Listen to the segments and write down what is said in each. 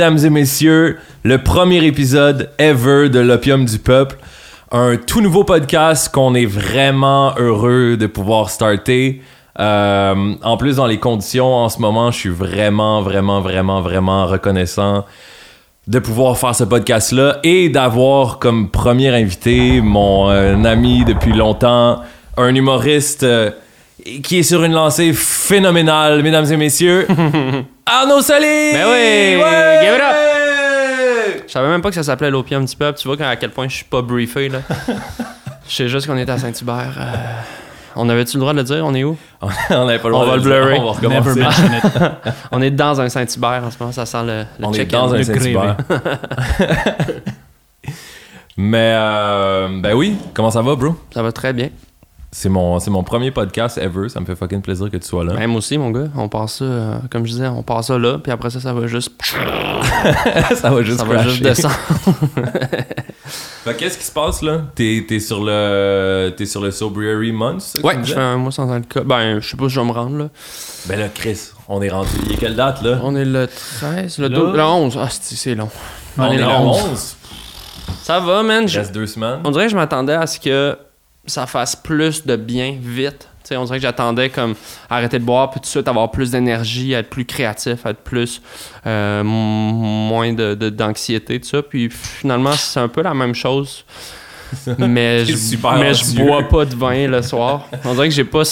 mesdames et messieurs, le premier épisode ever de l'Opium du Peuple. Un tout nouveau podcast qu'on est vraiment heureux de pouvoir starter. Euh, en plus, dans les conditions en ce moment, je suis vraiment, vraiment, vraiment, vraiment reconnaissant de pouvoir faire ce podcast-là et d'avoir comme premier invité mon euh, ami depuis longtemps, un humoriste euh, qui est sur une lancée phénoménale, mesdames et messieurs. Arnaud Soli! Ben oui! Ouais! Give it up! Je savais même pas que ça s'appelait l'opium du peuple. Tu vois à quel point je suis pas briefé, là. Je sais juste qu'on est à Saint-Hubert. euh, On avait-tu le droit de le dire? On est où? on avait pas le On droit va de le dire. blurrer. On va recommencer. On est dans un Saint-Hubert en ce moment. Ça sent le, le On est chicken. dans un Le Saint-Hubert. Mais, euh, ben oui, comment ça va, bro? Ça va très bien. C'est mon, c'est mon premier podcast ever. Ça me fait fucking plaisir que tu sois là. Même aussi, mon gars. On passe ça, euh, comme je disais, on passe ça là. Puis après ça, ça va juste, ça va juste ça va juste descendre. Fait qu'est-ce qui se passe là? T'es, t'es sur le t'es sur le Sobriety Month? Ouais, je fais un mois sans alcool. Ben, je sais pas si je vais me rendre, là. Ben là, Chris, on est rendu. Il est quelle date là? On est le 13, le, Là? 12, le 11. Ah, c'est c'est long. On, est le 11. Ça va, man. Il reste deux semaines. On dirait que je m'attendais à ce que ça fasse plus de bien vite. On dirait que j'attendais comme arrêter de boire puis tout de suite avoir plus d'énergie, être plus créatif, être plus euh, moins de, de- d'anxiété, tout ça. Puis finalement, c'est un peu la même chose. mais je, mais je bois pas de vin le soir. On dirait que j'ai pas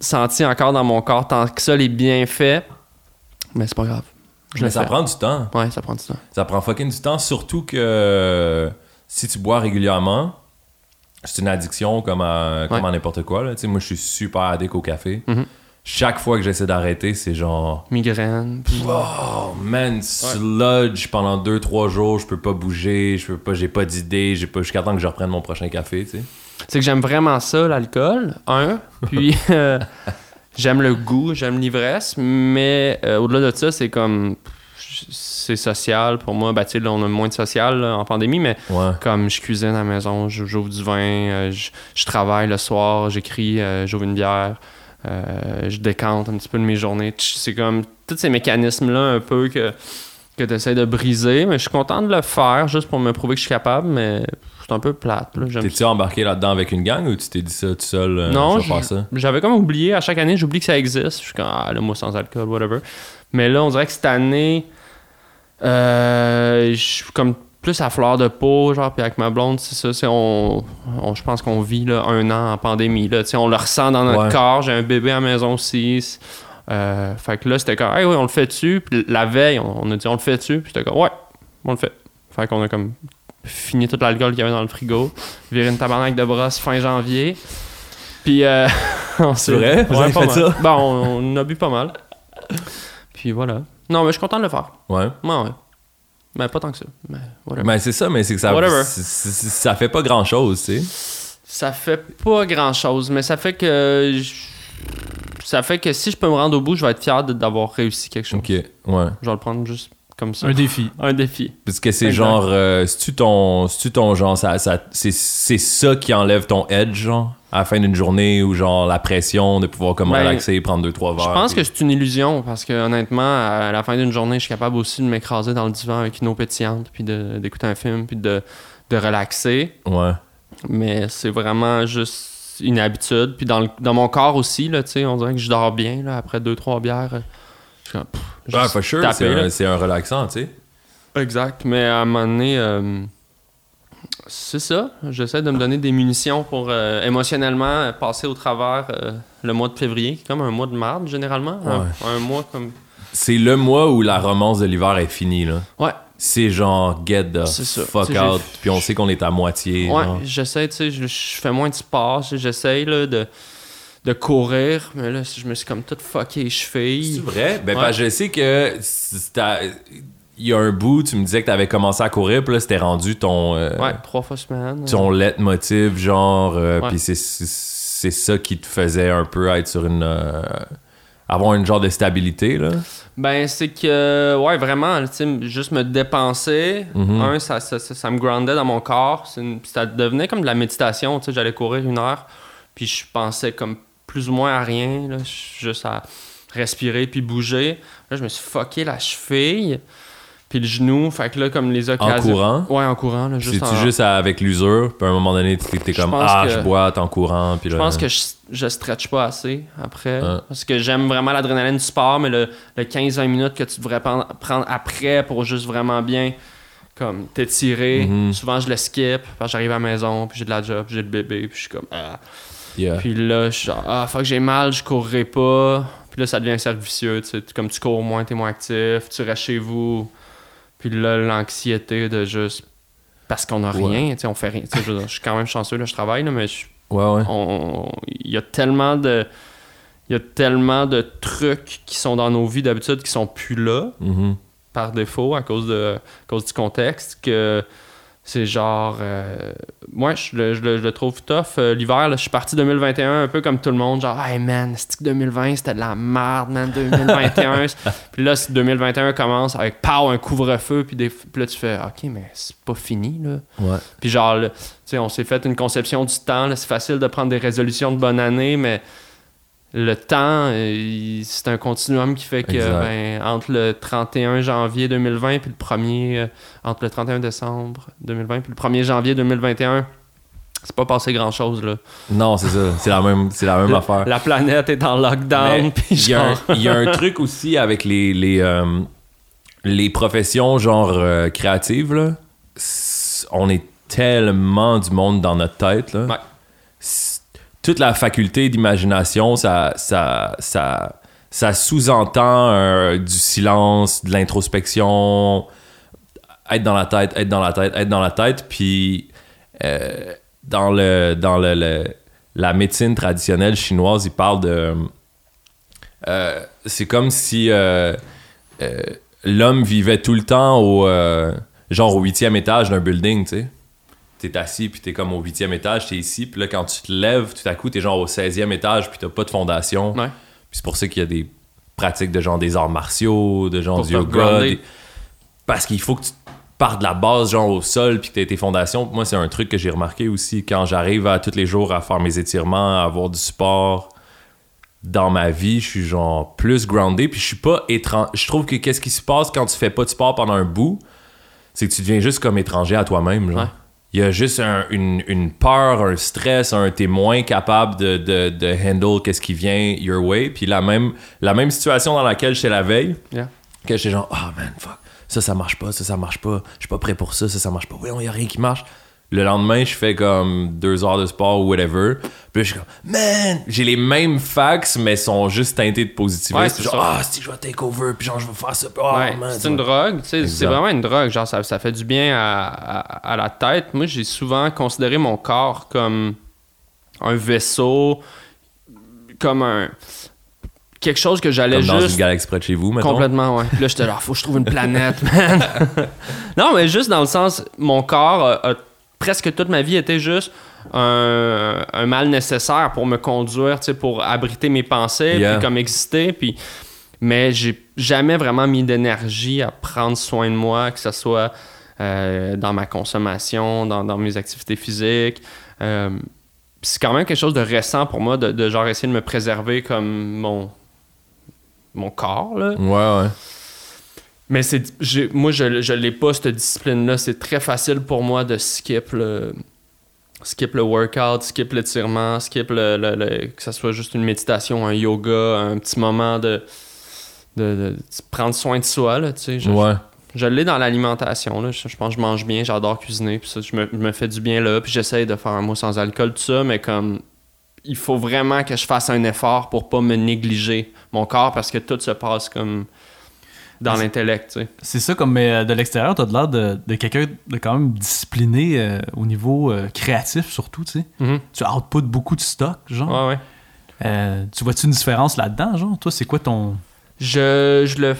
senti encore dans mon corps tant que ça les bienfaits. Mais c'est pas grave. Je Mais ça prend du temps. Ouais, ça prend du temps. Ça prend fucking du temps, surtout que euh, si tu bois régulièrement, c'est une addiction comme à, comme Ouais. à n'importe quoi. Là. Moi, je suis super addict au café. Mhm. Chaque fois que j'essaie d'arrêter, c'est genre. Migraine. Oh man, sludge pendant 2-3 jours, je peux pas bouger, je peux pas, j'ai pas d'idée, j'ai pas jusqu'à temps que je reprenne mon prochain café, tu sais. C'est que j'aime vraiment ça, l'alcool, un. Puis euh, j'aime le goût, j'aime l'ivresse, mais euh, au-delà de ça, c'est comme. C'est social pour moi. Ben, là, on a moins de social là, en pandémie, mais Ouais. comme je cuisine à la maison, j'ouvre du vin, euh, je, je travaille le soir, j'écris, euh, j'ouvre une bière, euh, je décante un petit peu de mes journées. C'est comme tous ces mécanismes-là un peu que, que tu essaies de briser, mais je suis content de le faire juste pour me prouver que je suis capable, mais c'est un peu plate. là. T'es-tu embarqué là-dedans avec une gang ou tu t'es dit ça tout seul? euh, Non. J'avais comme oublié, à chaque année, j'oublie que ça existe. Je suis comme, ah, le mois sans alcool, whatever. Mais là, on dirait que cette année, euh, je suis comme plus à fleur de peau, genre, puis avec ma blonde, c'est ça, c'est on, on- je pense qu'on vit là, un an en pandémie, là, tu sais, on le ressent dans notre Ouais. corps, j'ai un bébé à la maison aussi, euh, fait que là, c'était comme, hey, oui, on le fait dessus, puis la veille, on, on a dit, on le fait dessus, puis c'était comme, ouais, on le fait. Fait qu'on a comme fini tout l'alcool qu'il y avait dans le frigo, viré une tabarnak de brosse fin janvier, puis euh, on C'est vrai? Vous avez fait mal. ça? Bon, on, on a bu pas mal. Puis voilà. Non, mais je suis content de le faire. Ouais. Ouais, ouais. Mais pas tant que ça. Mais whatever. Ben c'est ça, mais c'est que ça, c'est- ça fait pas grand chose, tu sais. Ça fait pas grand chose, mais ça fait que. Ça fait que si je peux me rendre au bout, je vais être fier d'avoir réussi quelque chose. Ok, ouais. Je vais le prendre juste comme ça. Un défi. Un défi. Parce que c'est genre, euh, c'est-tu ton, genre, ça, ça, c'est, c'est ça qui enlève ton edge, genre, à la fin d'une journée ou genre la pression de pouvoir comme Ben, relaxer, prendre deux, trois verres. Je pense puis- que c'est une illusion parce que honnêtement, à la fin d'une journée, je suis capable aussi de m'écraser dans le divan avec une eau pétillante, puis de- d'écouter un film, puis de, de relaxer. Ouais. mais c'est vraiment juste une habitude. Puis dans, le- dans mon corps aussi, là, tu sais, on dirait que je dors bien là, après deux, trois bières. euh, Je suis comme, pff, Juste for sure, c'est un, relaxant, tu sais. Exact. Mais à un moment donné, euh, c'est ça. J'essaie de me donner des munitions pour euh, émotionnellement euh, passer au travers euh, le mois de février, qui est comme un mois de marde généralement. Un- Ouais. Un, mois comme. C'est le mois où la romance de l'hiver est finie, là. Ouais. C'est genre, get the fuck out, puis on sait qu'on est à moitié. Ouais, j'essaie, tu sais, je, fais moins de sport, j'essaie là, de, de courir, mais là, je me suis comme tout fucké les chevilles. C'est vrai? Ben, Ouais. je sais que il y a un bout, tu me disais que t'avais commencé à courir, puis là, c'était rendu ton, euh, Ouais, trois fois semaine. ton leitmotiv, genre, euh, Ouais. puis c'est- ça qui te faisait un peu être sur une. euh, avoir une genre de stabilité, là? Ben, c'est que, ouais, vraiment, tu sais, juste me dépenser, Mhm. un, ça, ça, ça, ça me groundait dans mon corps, une- ça devenait comme de la méditation, tu sais, j'allais courir une heure, puis je pensais comme plus ou moins à rien, là, juste à respirer puis bouger. Là, je me suis fucké la cheville, Puis le genou, fait que là, comme les occasions. courant? Ouais, en courant. Là, juste C'est-tu en- juste à- avec l'usure, puis à un moment donné, t'es comme Ah, que- je bois en courant, puis Je pense que je, je stretch pas assez après. Ouais. Parce que j'aime vraiment l'adrénaline du sport, mais le, le 15-20 minutes que tu devrais prendre, prendre après pour juste vraiment bien comme t'étirer. Mhm. Souvent, je le skip. Parce que j'arrive à la maison, puis j'ai de la job, puis j'ai le bébé, puis je suis comme. Ah. Yeah. Puis là, je suis genre, ah, faut que j'ai mal, je courrai pas. Puis là, ça devient un cercle vicieux. tu sais. Comme tu cours moins, t'es moins actif, tu restes chez vous. Puis là, l'anxiété de juste. Parce qu'on a Ouais. rien, tu sais, on fait rien. Tu sais, je suis quand même chanceux, là, je travaille, là, mais je- Ouais, ouais. on- il y a tellement de. Il y a tellement de trucs qui sont dans nos vies d'habitude qui sont plus là Mhm. par défaut à cause, de, à cause du contexte que c'est genre. euh, moi, je le, je le- je le trouve tough. Euh, L'hiver, je suis parti 2021 un peu comme tout le monde. Genre, hey man, que 2020, c'était de la merde, man. 2021. puis là, si 2021 commence avec pow, un couvre-feu. Puis, des- puis là, tu fais, ok, mais c'est pas fini, là. Ouais. Puis genre, tu sais, on s'est fait une conception du temps. là. C'est facile de prendre des résolutions de bonne année, mais le temps, euh, c'est un continuum qui fait que ben, entre le 31 janvier 2020 puis le 1er, euh, entre le 31 décembre 2020 puis le 1er janvier 2021, c'est pas passé grand chose là. Non, c'est ça. C'est la même, c'est la même affaire. La planète est en lockdown Il y, a un- genre- il y a un truc aussi avec les, les, euh, les professions genre euh, créatives. Là. On est tellement du monde dans notre tête. Là. Ouais. Toute la faculté d'imagination, ça, ça, sous-entend euh, du silence, de l'introspection, être dans la tête, être dans la tête, être dans la tête. Puis euh, dans, le, dans le, la médecine traditionnelle chinoise, ils parlent de. euh, c'est comme si l'homme vivait tout le temps au genre au huitième étage d'un building, tu sais. T'es assis, puis t'es comme au huitième étage, t'es ici, puis là, quand tu te lèves, tout à coup, t'es genre au 16e étage, puis t'as pas de fondation. Ouais. Puis c'est pour ça qu'il y a des pratiques de genre des arts martiaux, de genre Pour du yoga. des- Parce qu'il faut que tu partes de la base, genre au sol, puis que t'aies tes fondations. Moi, c'est un truc que j'ai remarqué aussi quand j'arrive à tous les jours à faire mes étirements, à avoir du sport dans ma vie, je suis genre plus groundé, puis je suis pas étrange. Je trouve que qu'est-ce qui se passe quand tu fais pas de sport pendant un bout, c'est que tu deviens juste comme étranger à toi-même, genre. Ouais. Il y a juste un- une, une peur, un stress, un t'es moins capable de, de, de handle qu'est-ce qui vient your way. Puis la même, la même situation dans laquelle j'étais la veille, Yeah. que j'étais genre, oh man, fuck, ça, ça marche pas, ça, ça marche pas, je suis pas prêt pour ça, ça, ça marche pas, oui, il y a rien qui marche. Le lendemain, je fais comme deux heures de sport ou whatever. Puis là, je suis comme, man, j'ai les mêmes facts, mais sont juste teintés de positivisme. Ouais, c'est genre, ça. ah, si je vais take over, puis genre, je vais faire ça. oh, Ouais, man, c'est une drogue, tu sais, c'est vraiment une drogue, genre ça, ça fait du bien à, à- à la tête. Moi, j'ai souvent considéré mon corps comme un vaisseau, comme un quelque chose que j'allais Comme dans juste une galaxie près de chez vous, mettons. complètement, ouais. Puis là, j'étais là, faut que je trouve une planète, man. non, mais juste dans le sens, mon corps a, a presque toute ma vie été juste un, un mal nécessaire pour me conduire, pour abriter mes pensées, Yeah. puis comme exister, puis mais j'ai jamais vraiment mis d'énergie à prendre soin de moi, que ce soit euh, dans ma consommation, dans, dans mes activités physiques. Euh, c'est quand même quelque chose de récent pour moi de, de genre essayer de me préserver comme mon mon corps là. Ouais, ouais. Mais c'est moi je je l'ai pas cette discipline là, c'est très facile pour moi de skip le skip le workout, skip l'étirement, skip le, le- le- que ça soit juste une méditation, un yoga, un petit moment de de, de- de prendre soin de soi là, tu sais. Je, Ouais. je l'ai dans l'alimentation là, je, je pense que je mange bien, j'adore cuisiner, puis ça je me, je me fais du bien là, puis j'essaye de faire un mot sans alcool tout ça, mais comme il faut vraiment que je fasse un effort pour pas me négliger mon corps parce que tout se passe comme dans l'intellect, tu sais. C'est ça, comme mais, euh, de l'extérieur, t'as de l'air de, de quelqu'un de quand même discipliné euh, au niveau euh, créatif, surtout, tu sais. Mhm. Tu output beaucoup de stock, genre. Ouais, ouais. Euh, tu vois-tu une différence là-dedans, genre? Toi, c'est quoi ton. Je, je le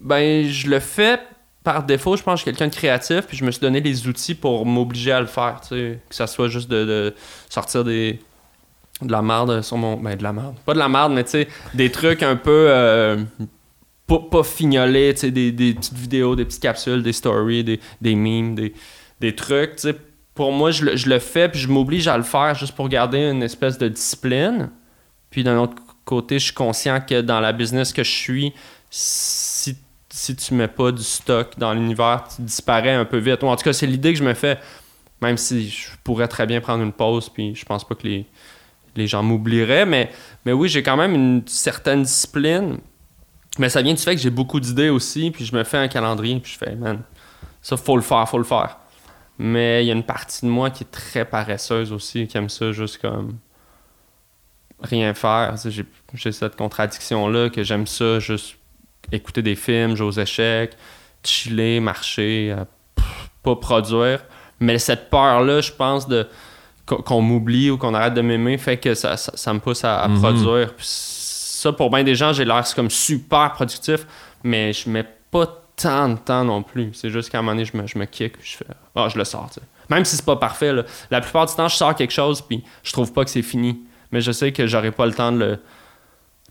ben je le fais par défaut, je pense que je suis quelqu'un de créatif, puis je me suis donné les outils pour m'obliger à le faire, tu sais, que ça soit juste de, de sortir des de la merde sur mon ben de la merde, pas de la merde, mais tu sais des trucs un peu pas, pas sais des, des petites vidéos, des petites capsules, des stories, des, des memes, des, des trucs, pour moi je le, je le fais puis je m'oblige à le faire juste pour garder une espèce de discipline. Puis d'un autre côté, je suis conscient que dans la business que je suis, si si tu mets pas du stock dans l'univers, tu disparais un peu vite. En tout cas, c'est l'idée que je me fais, même si je pourrais très bien prendre une pause, puis je pense pas que les, les gens m'oublieraient, mais, mais oui, j'ai quand même une certaine discipline. Mais ça vient du fait que j'ai beaucoup d'idées aussi, puis je me fais un calendrier, puis je fais, man, ça, faut le faire, faut le faire. Mais il y a une partie de moi qui est très paresseuse aussi, qui aime ça juste comme rien faire. J'ai cette contradiction-là que j'aime ça, juste écouter des films, jouer aux échecs, chiller, marcher, euh, pff, pas produire. Mais cette peur-là, je pense, de qu'on m'oublie ou qu'on arrête de m'aimer, fait que ça, ça, ça me pousse à, à Mhm. produire. Puis ça, pour bien des gens, j'ai l'air comme super productif, mais je mets pas tant de temps non plus. C'est juste qu'à un moment donné, je me, je me kick, puis je fais Ah, je le sors. tu sais. Même si c'est pas parfait, là. la plupart du temps, je sors quelque chose, puis je trouve pas que c'est fini. Mais je sais que j'aurai pas le temps de le,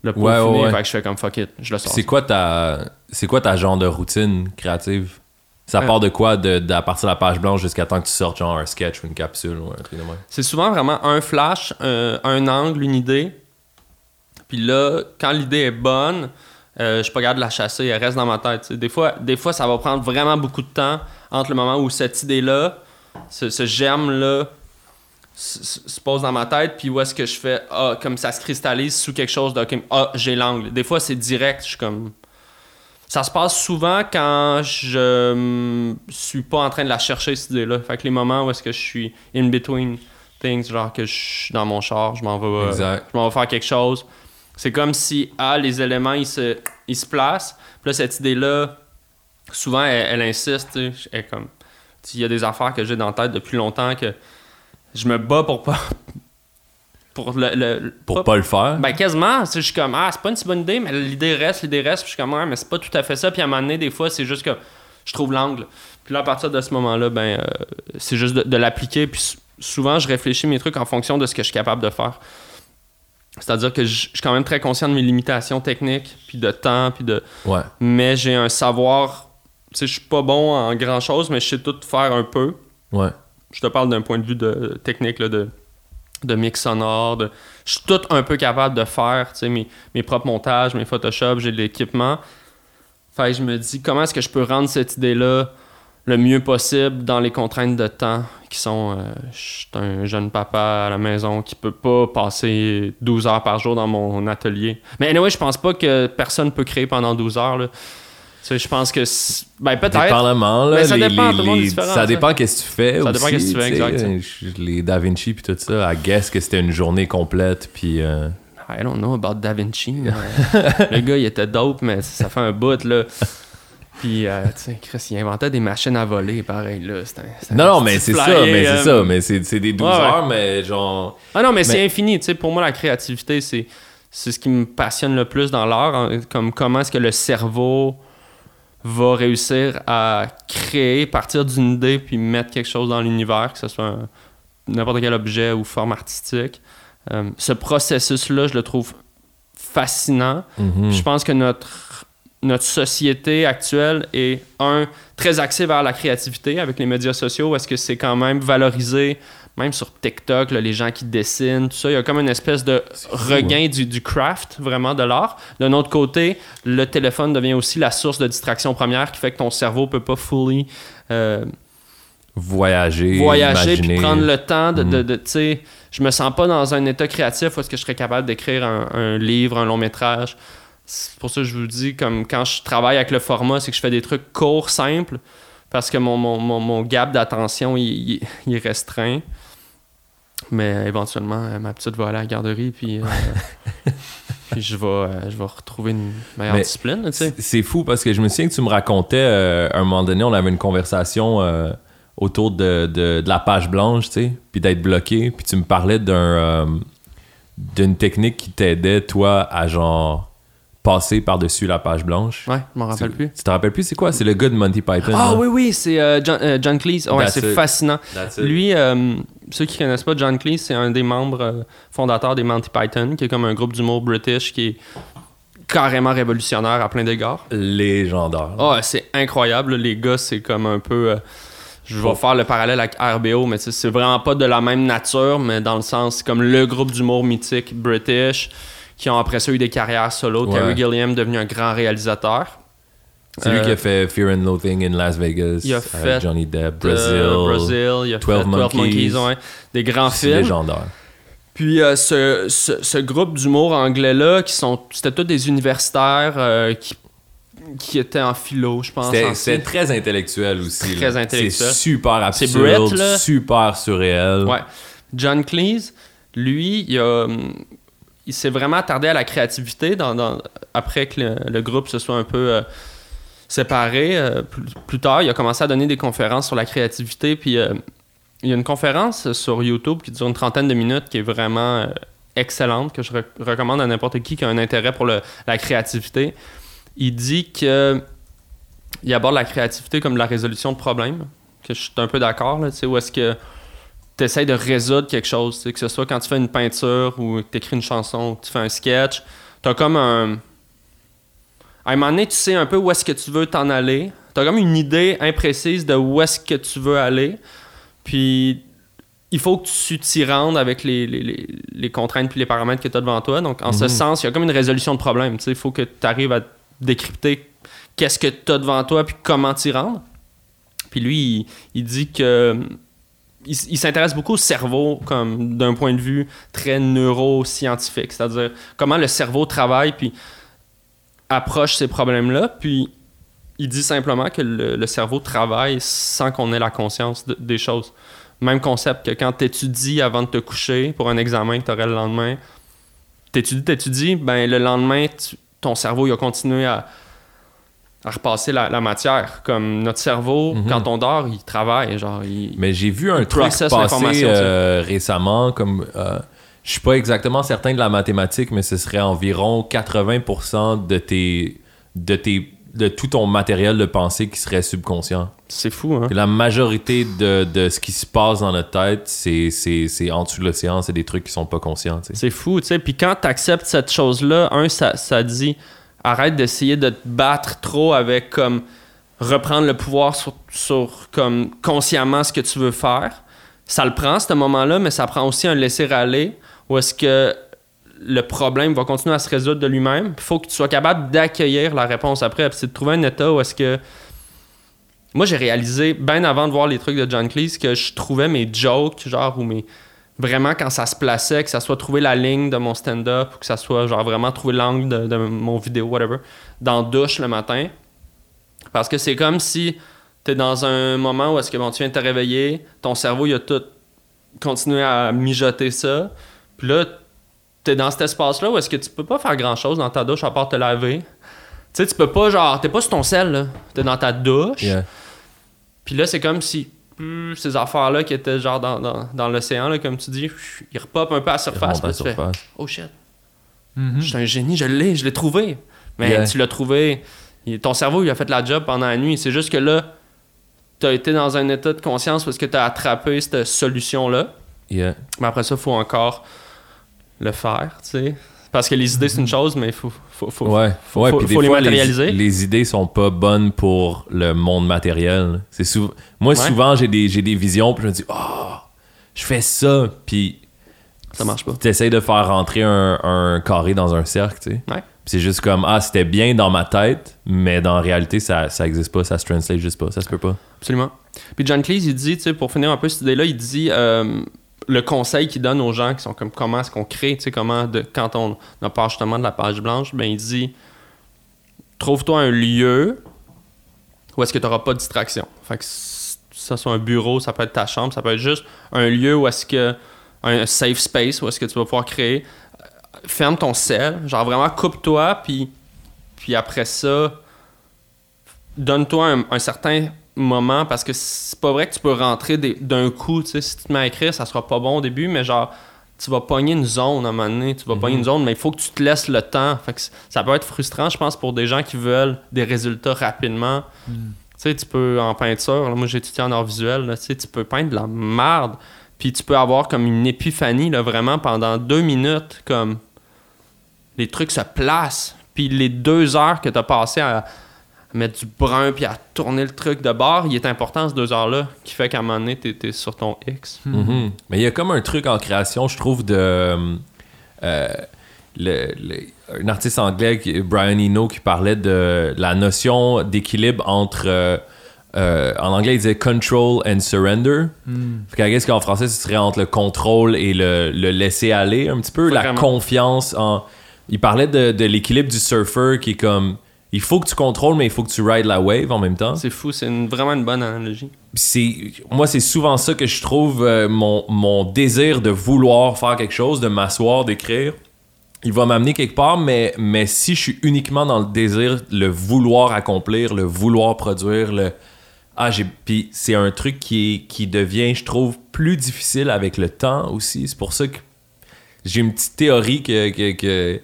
le Ouais, peaufiner, ouais, ouais. fait que je fais comme fuck it, je le sors. C'est quoi ta c'est quoi ta genre de routine créative? Ça Euh. part de quoi de, de- à partir de la page blanche jusqu'à temps que tu sortes genre un sketch ou une capsule ou un truc de même? C'est souvent vraiment un flash, un, un angle, une idée. Puis là, quand l'idée est bonne, euh, je suis pas capable de la chasser, elle reste dans ma tête. Des fois, des fois, ça va prendre vraiment beaucoup de temps entre le moment où cette idée-là, ce, ce germe-là, se, se- se pose dans ma tête, puis où est-ce que je fais, ah, comme ça se cristallise sous quelque chose de, comme, ah, j'ai l'angle. Des fois, c'est direct, je suis comme. Ça se passe souvent quand je suis pas en train de la chercher, cette idée-là. Fait que les moments où est-ce que je suis in between things, genre que je suis dans mon char, je m'en vais, euh, je m'en vais faire quelque chose. C'est comme si, ah, les éléments, ils se, ils se placent. Puis là, cette idée-là, souvent, elle, elle insiste, elle comme... Il y a des affaires que j'ai dans la tête depuis longtemps que je me bats pour pas... Pour le... le- Pour pas le faire? ben quasiment, je suis comme ah c'est pas une si bonne idée, mais l'idée reste, l'idée reste, puis je suis comme ouais, mais c'est pas tout à fait ça, puis à un moment donné des fois c'est juste que je trouve l'angle. Puis là à partir de ce moment-là, ben euh, c'est juste de, de l'appliquer, puis sou- souvent je réfléchis mes trucs en fonction de ce que je suis capable de faire. C'est-à-dire que je suis quand même très conscient de mes limitations techniques, puis de temps, puis de Ouais. mais j'ai un savoir, tu sais je suis pas bon en grand chose, mais je sais tout faire un peu Ouais. je te parle d'un point de vue de technique là, de, de mix sonore. de- je suis tout un peu capable de faire tu sais, mes, mes propres montages, mes Photoshop, j'ai de l'équipement. Fait que je me dis comment est-ce que je peux rendre cette idée-là le mieux possible dans les contraintes de temps qui sont euh, je suis un jeune papa à la maison qui peut pas passer 12 heures par jour dans mon atelier. Mais anyway, je pense pas que personne peut créer pendant 12 heures. Là. Je pense que ben peut-être Dépendamment, là. Mais ça les- dépend, les- tout le monde est les- différent, Ça ça. dépend qu'est-ce que tu fais. Ça dépend qu'est-ce que tu fais, sais. exact, Je- Les Da Vinci puis tout ça, I guess que c'était une journée complète puis. euh, I don't know about Da Vinci. le gars, il était dope, mais ça fait un bout, là. Puis, euh, tu sais, Chris, il inventait des machines à voler, pareil, là. Un- Non, non, mais c'est ça, mais c'est euh, ça, mais c'est des 12 Ouais, heures, mais genre. Ah non, mais, c'est infini, tu sais. Pour moi, la créativité, c'est c'est ce qui me passionne le plus dans l'art. hein, Comme comment est-ce que le cerveau va réussir à créer, partir d'une idée, puis mettre quelque chose dans l'univers, que ce soit n'importe quel objet ou forme artistique. Euh, ce processus-là, je le trouve fascinant. mhm. Je pense que notre, notre société actuelle est, un, très axée vers la créativité avec les médias sociaux. Est-ce que c'est quand même valorisé, même sur TikTok, là, les gens qui dessinent, tout ça. Il y a comme une espèce de regain du, du craft, vraiment, de l'art. D'un autre côté, le téléphone devient aussi la source de distraction première qui fait que ton cerveau peut pas fully euh, Voyager, voyager puis prendre le temps de, de, Mm. de- tu sais je me sens pas dans un état créatif où est-ce que je serais capable d'écrire un, un livre un long métrage c'est pour ça que je vous dis comme quand je travaille avec le format c'est que je fais des trucs courts simples parce que mon, mon, mon, mon gap d'attention il, il- il est restreint. Mais éventuellement euh, ma petite va aller à la garderie puis, euh, puis je vais euh, je vais retrouver une meilleure Mais discipline C'est c'est fou parce que je me souviens que tu me racontais, euh, à un moment donné, on avait une conversation autour de, de- de la page blanche, tu sais, puis d'être bloqué, puis tu me parlais d'un d'une technique qui t'aidait, toi, à genre passer par-dessus la page blanche. ouais je m'en rappelle plus Tu te rappelles plus, c'est quoi? C'est le gars de Monty Python. ah hein? oui oui c'est euh, John, euh, John Cleese ouais c'est fascinant. Lui, euh, ceux qui connaissent pas John Cleese, c'est un des membres fondateurs des Monty Python, qui est comme un groupe d'humour british qui est carrément révolutionnaire à plein d'égards. Légendaire. Ah, c'est incroyable. Les gars, c'est comme un peu. je vais faire le parallèle avec RBO, mais c'est vraiment pas de la même nature, mais dans le sens, c'est comme le groupe d'humour mythique british qui ont après ça eu des carrières solo. Ouais. Terry Gilliam devenu un grand réalisateur. C'est lui Euh, qui a fait Fear and Loathing in Las Vegas. il a avec fait, Johnny Depp, Brazil. Euh, Brazil, il a 12 fait 12 Monkeys. Monkeys, ouais. Des grands films. légendaire. Puis euh, ce, ce, ce groupe d'humour anglais-là, qui sont. C'était tous des universitaires euh, qui, qui étaient en philo, je pense. C'était- très intellectuel aussi. Très là. intellectuel. C'est super absurde, Brett, super surréel. Ouais. John Cleese, lui, il, a, hum, il s'est vraiment attardé à la créativité après que le, groupe se soit un peu euh, séparé. euh, plus, tard, il a commencé à donner des conférences sur la créativité. Puis euh, il y a une conférence sur YouTube qui dure une trentaine de minutes qui est vraiment euh, excellente, que je re- recommande à n'importe qui qui a un intérêt pour la créativité. Il dit que il aborde la créativité comme la résolution de problèmes, que je suis un peu d'accord, là, tu sais, où est-ce que tu essaies de résoudre quelque chose, que ce soit quand tu fais une peinture ou que tu écris une chanson ou que tu fais un sketch, tu as comme un... À un moment donné, tu sais un peu où est-ce que tu veux t'en aller, tu as comme une idée imprécise de où est-ce que tu veux aller, puis il faut que tu t'y rendes avec les, les, les- les contraintes puis les paramètres que tu as devant toi. Donc, en ce Mhm. sens, il y a comme une résolution de problème. Il faut que tu arrives à décrypter qu'est-ce que tu as devant toi puis comment t'y rendre. Puis lui, il, il dit que il, s'intéresse beaucoup au cerveau comme d'un point de vue très neuroscientifique, c'est-à-dire comment le cerveau travaille puis approche ces problèmes-là. Puis il dit simplement que le, cerveau travaille sans qu'on ait la conscience de- des choses. Même concept que quand tu étudies avant de te coucher pour un examen que tu aurais le lendemain, t'étudies, t'étudies, ben le lendemain, tu- ton cerveau il a continué à, à repasser la, la matière. Comme notre cerveau, Mhm. quand on dort, il travaille. Genre, il, Mais j'ai vu un truc passer euh, récemment, comme euh, je suis pas exactement certain de la mathématique, mais ce serait environ 80% de tes de tes de tout ton matériel de pensée qui serait subconscient. c'est fou, hein? La majorité de, de ce qui se passe dans notre tête, c'est c'est c'est en dessous de l'océan, c'est des trucs qui sont pas conscients. C'est fou, tu sais. Puis quand tu acceptes cette chose-là, un, ça, ça dit arrête d'essayer de te battre trop avec comme reprendre le pouvoir sur, sur comme consciemment ce que tu veux faire. Ça le prend, ce moment-là, mais ça prend aussi un laisser-aller où est-ce que le problème va continuer à se résoudre de lui-même. Il faut que tu sois capable d'accueillir la réponse après. C'est de trouver un état où est-ce que. Moi, j'ai réalisé, bien avant de voir les trucs de John Cleese, que je trouvais mes jokes, genre, ou mes, vraiment quand ça se plaçait, que ça soit trouver la ligne de mon stand-up, ou que ça soit genre vraiment trouver l'angle de, de mon vidéo, whatever, dans la douche le matin. Parce que c'est comme si t'es dans un moment où est-ce que bon, tu viens de te réveiller, ton cerveau il a tout continué à mijoter ça. Puis là, t'es dans cet espace-là où est-ce que tu peux pas faire grand-chose dans ta douche à part te laver. Tu sais, tu peux pas genre, t'es pas sur ton sel, là. T'es dans ta douche. Yeah. Puis là, c'est comme si ces affaires-là qui étaient genre dans, dans, dans l'océan, là, comme tu dis, ils repopent un peu à la surface. À fais, oh shit, Mhm. je suis un génie, je l'ai, je l'ai trouvé. Mais Yeah. tu l'as trouvé. Il- ton cerveau, il a fait la job pendant la nuit. C'est juste que là, tu as été dans un état de conscience parce que tu as attrapé cette solution-là. Yeah. Mais après ça, il faut encore le faire, tu sais. Parce que les idées, c'est une chose, mais il faut, faut, faut, Ouais, faut- ouais, faut- puis des faut les matérialiser. Les, idées sont pas bonnes pour le monde matériel. C'est souvent, moi, Ouais. souvent, j'ai des, j'ai des visions, puis je me dis, oh, je fais ça, puis Ça marche pas. tu essaies de faire rentrer un, un carré dans un cercle, tu sais. Ouais. C'est juste comme, ah, c'était bien dans ma tête, mais dans la réalité, ça, ça existe pas, ça se translate juste pas, ça se peut pas. Absolument. Puis John Cleese, il dit, tu sais, pour finir un peu cette idée-là, il dit euh, le conseil qu'il donne aux gens qui sont comme comment est-ce qu'on crée, tu sais, comment, de, quand on a peur justement de la page blanche, ben il dit trouve-toi un lieu où est-ce que tu n'auras pas de distraction. Fait que ça soit un bureau, ça peut être ta chambre, ça peut être juste un lieu où est-ce que un safe space où est-ce que tu vas pouvoir créer. Ferme ton sel, genre vraiment coupe-toi, puis puis après ça, donne-toi un certain moment parce que c'est pas vrai que tu peux rentrer d'un coup. Tu sais, si tu te mets à écrire, ça sera pas bon au début, mais genre, tu vas pogner une zone à un moment donné. Tu vas pogner une zone, mais il faut que tu te laisses le temps. Fait que ça peut être frustrant, je pense, pour des gens qui veulent des résultats rapidement. Tu sais, tu peux en peinture, là, moi j'ai étudié en art visuel, là, tu sais, tu peux peindre de la merde, puis tu peux avoir comme une épiphanie, là, vraiment, pendant deux minutes, comme les trucs se placent, puis les deux heures que tu as passé à mettre du brun puis à tourner le truc de bord, il est important ces deux heures-là, qui fait qu'à un moment donné, t'es, t'es sur ton X. Mhm. Mais il y a comme un truc en création, je trouve, de. euh, le- le- un artiste anglais, Brian Eno, qui parlait de la notion d'équilibre entre. euh, euh, en anglais, il disait control and surrender. Fait qu'à qu'est-ce qu'en français, ce serait entre le contrôle et le, le laisser aller un petit peu, la Vraiment. confiance en. Il parlait de, de l'équilibre du surfer qui est comme. Il faut que tu contrôles, mais il faut que tu rides la wave en même temps. C'est fou, c'est une- vraiment une bonne analogie. c'est moi c'est souvent ça que je trouve euh, mon, mon désir de vouloir faire quelque chose de m'asseoir d'écrire il va m'amener quelque part mais mais si je suis uniquement dans le désir le vouloir accomplir le vouloir produire le ah j'ai puis c'est un truc qui qui devient je trouve plus difficile avec le temps aussi c'est pour ça que j'ai une petite théorie que, que, que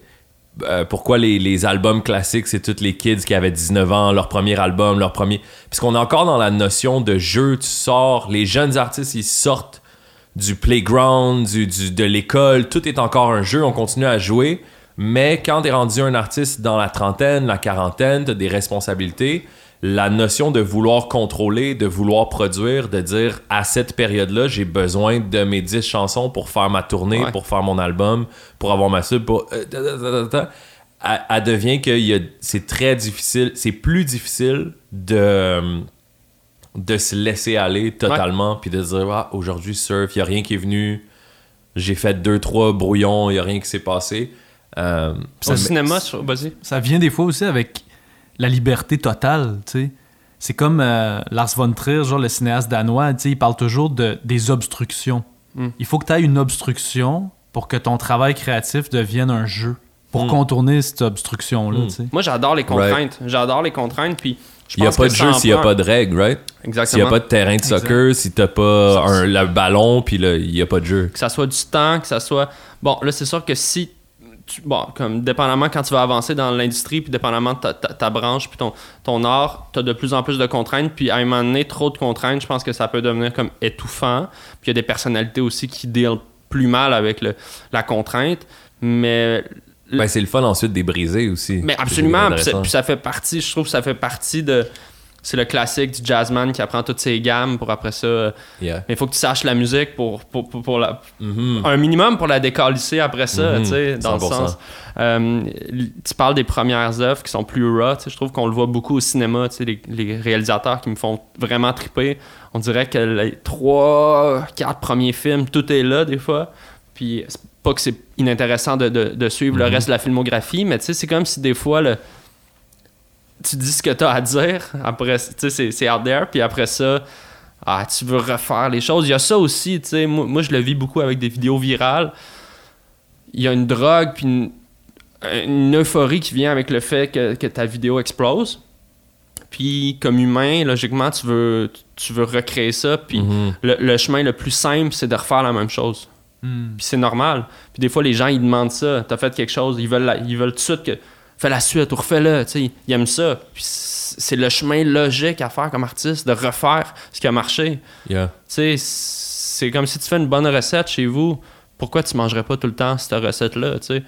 euh, pourquoi les, albums classiques, c'est tous les kids qui avaient 19 ans, leur premier album, leur premier. Puisqu'on est encore dans la notion de jeu, tu sors, les jeunes artistes, ils sortent du playground, de l'école, tout est encore un jeu, on continue à jouer. Mais quand t'es rendu un artiste dans la trentaine, la quarantaine, t'as des responsabilités, la notion de vouloir contrôler, de vouloir produire, de dire à cette période-là, j'ai besoin de mes 10 chansons pour faire ma tournée, Ouais. pour faire mon album, pour avoir ma sub, pour... euh. Elle, devient que y c'est très difficile, c'est plus difficile de, de se laisser aller totalement, puis de dire, ah, aujourd'hui, surf, il n'y a rien qui est venu, j'ai fait deux, trois brouillons, il n'y a rien qui s'est passé. Euh, Au mais- cinéma, sur-. Ça vient des fois aussi avec la liberté totale, tu sais. C'est comme euh, Lars von Trier, genre le cinéaste danois, tu sais, il parle toujours de, des obstructions. Mm. Il faut que tu aies une obstruction pour que ton travail créatif devienne un jeu. Pour Mm. contourner cette obstruction-là, Mm. tu sais. Moi, j'adore les contraintes. J'adore les contraintes, puis Il n'y a pas de jeu s'il n'y a pas de règles, right? S'il n'y Exactement. a pas de terrain de soccer, si t'as pas un, le ballon, puis là, il n'y a pas de jeu. que ça soit du temps, que ça soit. Bon, là, c'est sûr que si. Tu- Bon, comme dépendamment quand tu vas avancer dans l'industrie, puis dépendamment de ta, ta- ta branche, puis ton, ton art, tu as de plus en plus de contraintes, puis à un moment donné, trop de contraintes, je pense que ça peut devenir comme étouffant. Puis il y a des personnalités aussi qui deal plus mal avec le, la contrainte, mais Ben, c'est le fun ensuite des briser aussi. Mais absolument, puis, ça, puis ça fait partie, je trouve que ça fait partie de. C'est le classique du jazzman qui apprend toutes ses gammes pour après ça. euh, Yeah. Mais il faut que tu saches la musique pour, pour, pour, pour la, Mhm. un minimum pour la décalisser après ça, Mhm, tu sais, dans le 100%. sens. Euh, tu parles des premières œuvres qui sont plus raw, tu sais, je trouve qu'on le voit beaucoup au cinéma, tu sais, les, les réalisateurs qui me font vraiment triper. On dirait que les trois, quatre premiers films, tout est là des fois. Puis c'est pas que c'est inintéressant de, de- de suivre le Mhm. reste de la filmographie, mais tu sais, c'est comme si des fois, le, tu dis ce que tu as à dire, après, tu sais, c'est- out there, puis après ça, ah, tu veux refaire les choses. Il y a ça aussi, tu sais, moi, moi, je le vis beaucoup avec des vidéos virales. Il y a une drogue, puis une, une euphorie qui vient avec le fait que, que ta vidéo explose. Puis, comme humain, logiquement, tu veux, tu veux recréer ça, puis Mhm. le, le chemin le plus simple, c'est de refaire la même chose. Mm. Puis c'est normal. Puis des fois, les gens, ils demandent ça. T'as fait quelque chose, ils veulent, la- ils veulent tout de suite que. Fais la suite ou refais-le. Tu sais, ils aiment ça. Puis c'est le chemin logique à faire comme artiste, de refaire ce qui a marché. Yeah. Tu sais, c'est comme si tu fais une bonne recette chez vous. Pourquoi tu mangerais pas tout le temps cette recette-là, tu sais?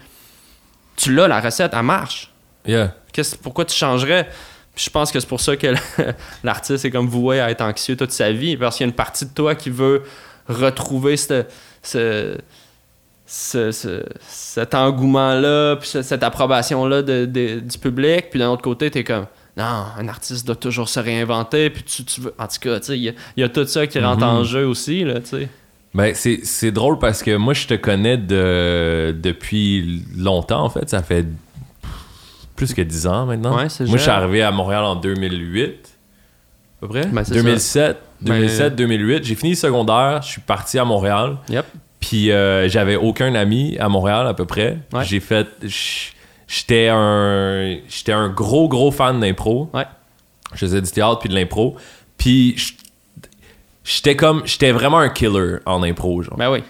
Tu l'as, la recette, elle marche. Yeah. Qu'est-ce- pourquoi tu changerais? Puis je pense que c'est pour ça que l'artiste est comme voué à être anxieux toute sa vie, parce qu'il y a une partie de toi qui veut retrouver ce, ce- ce- ce- cet engouement-là, puis ce- cette approbation-là de- de- du public, puis d'un autre côté, t'es comme non, un artiste doit toujours se réinventer, puis tu, tu veux. En tout cas, il y, a- il y a tout ça qui rentre en Mhm. jeu aussi, là, tu sais. Ben, c'est, drôle parce que moi, je te connais de, depuis longtemps, en fait. Ça fait plus que 10 ans maintenant. Ouais, moi, je suis arrivé à Montréal en 2008, à peu près. Ben, c'est 2007, Ben, 2007, 2008. J'ai fini le secondaire, je suis parti à Montréal. Yep. Puis euh, j'avais aucun ami à Montréal à peu près. Ouais. J'ai fait. J'étais un. J'étais un gros, gros fan d'impro. Ouais. Je faisais du théâtre puis de l'impro. Puis j'étais comme. J'étais vraiment un killer en impro, genre. Ben oui.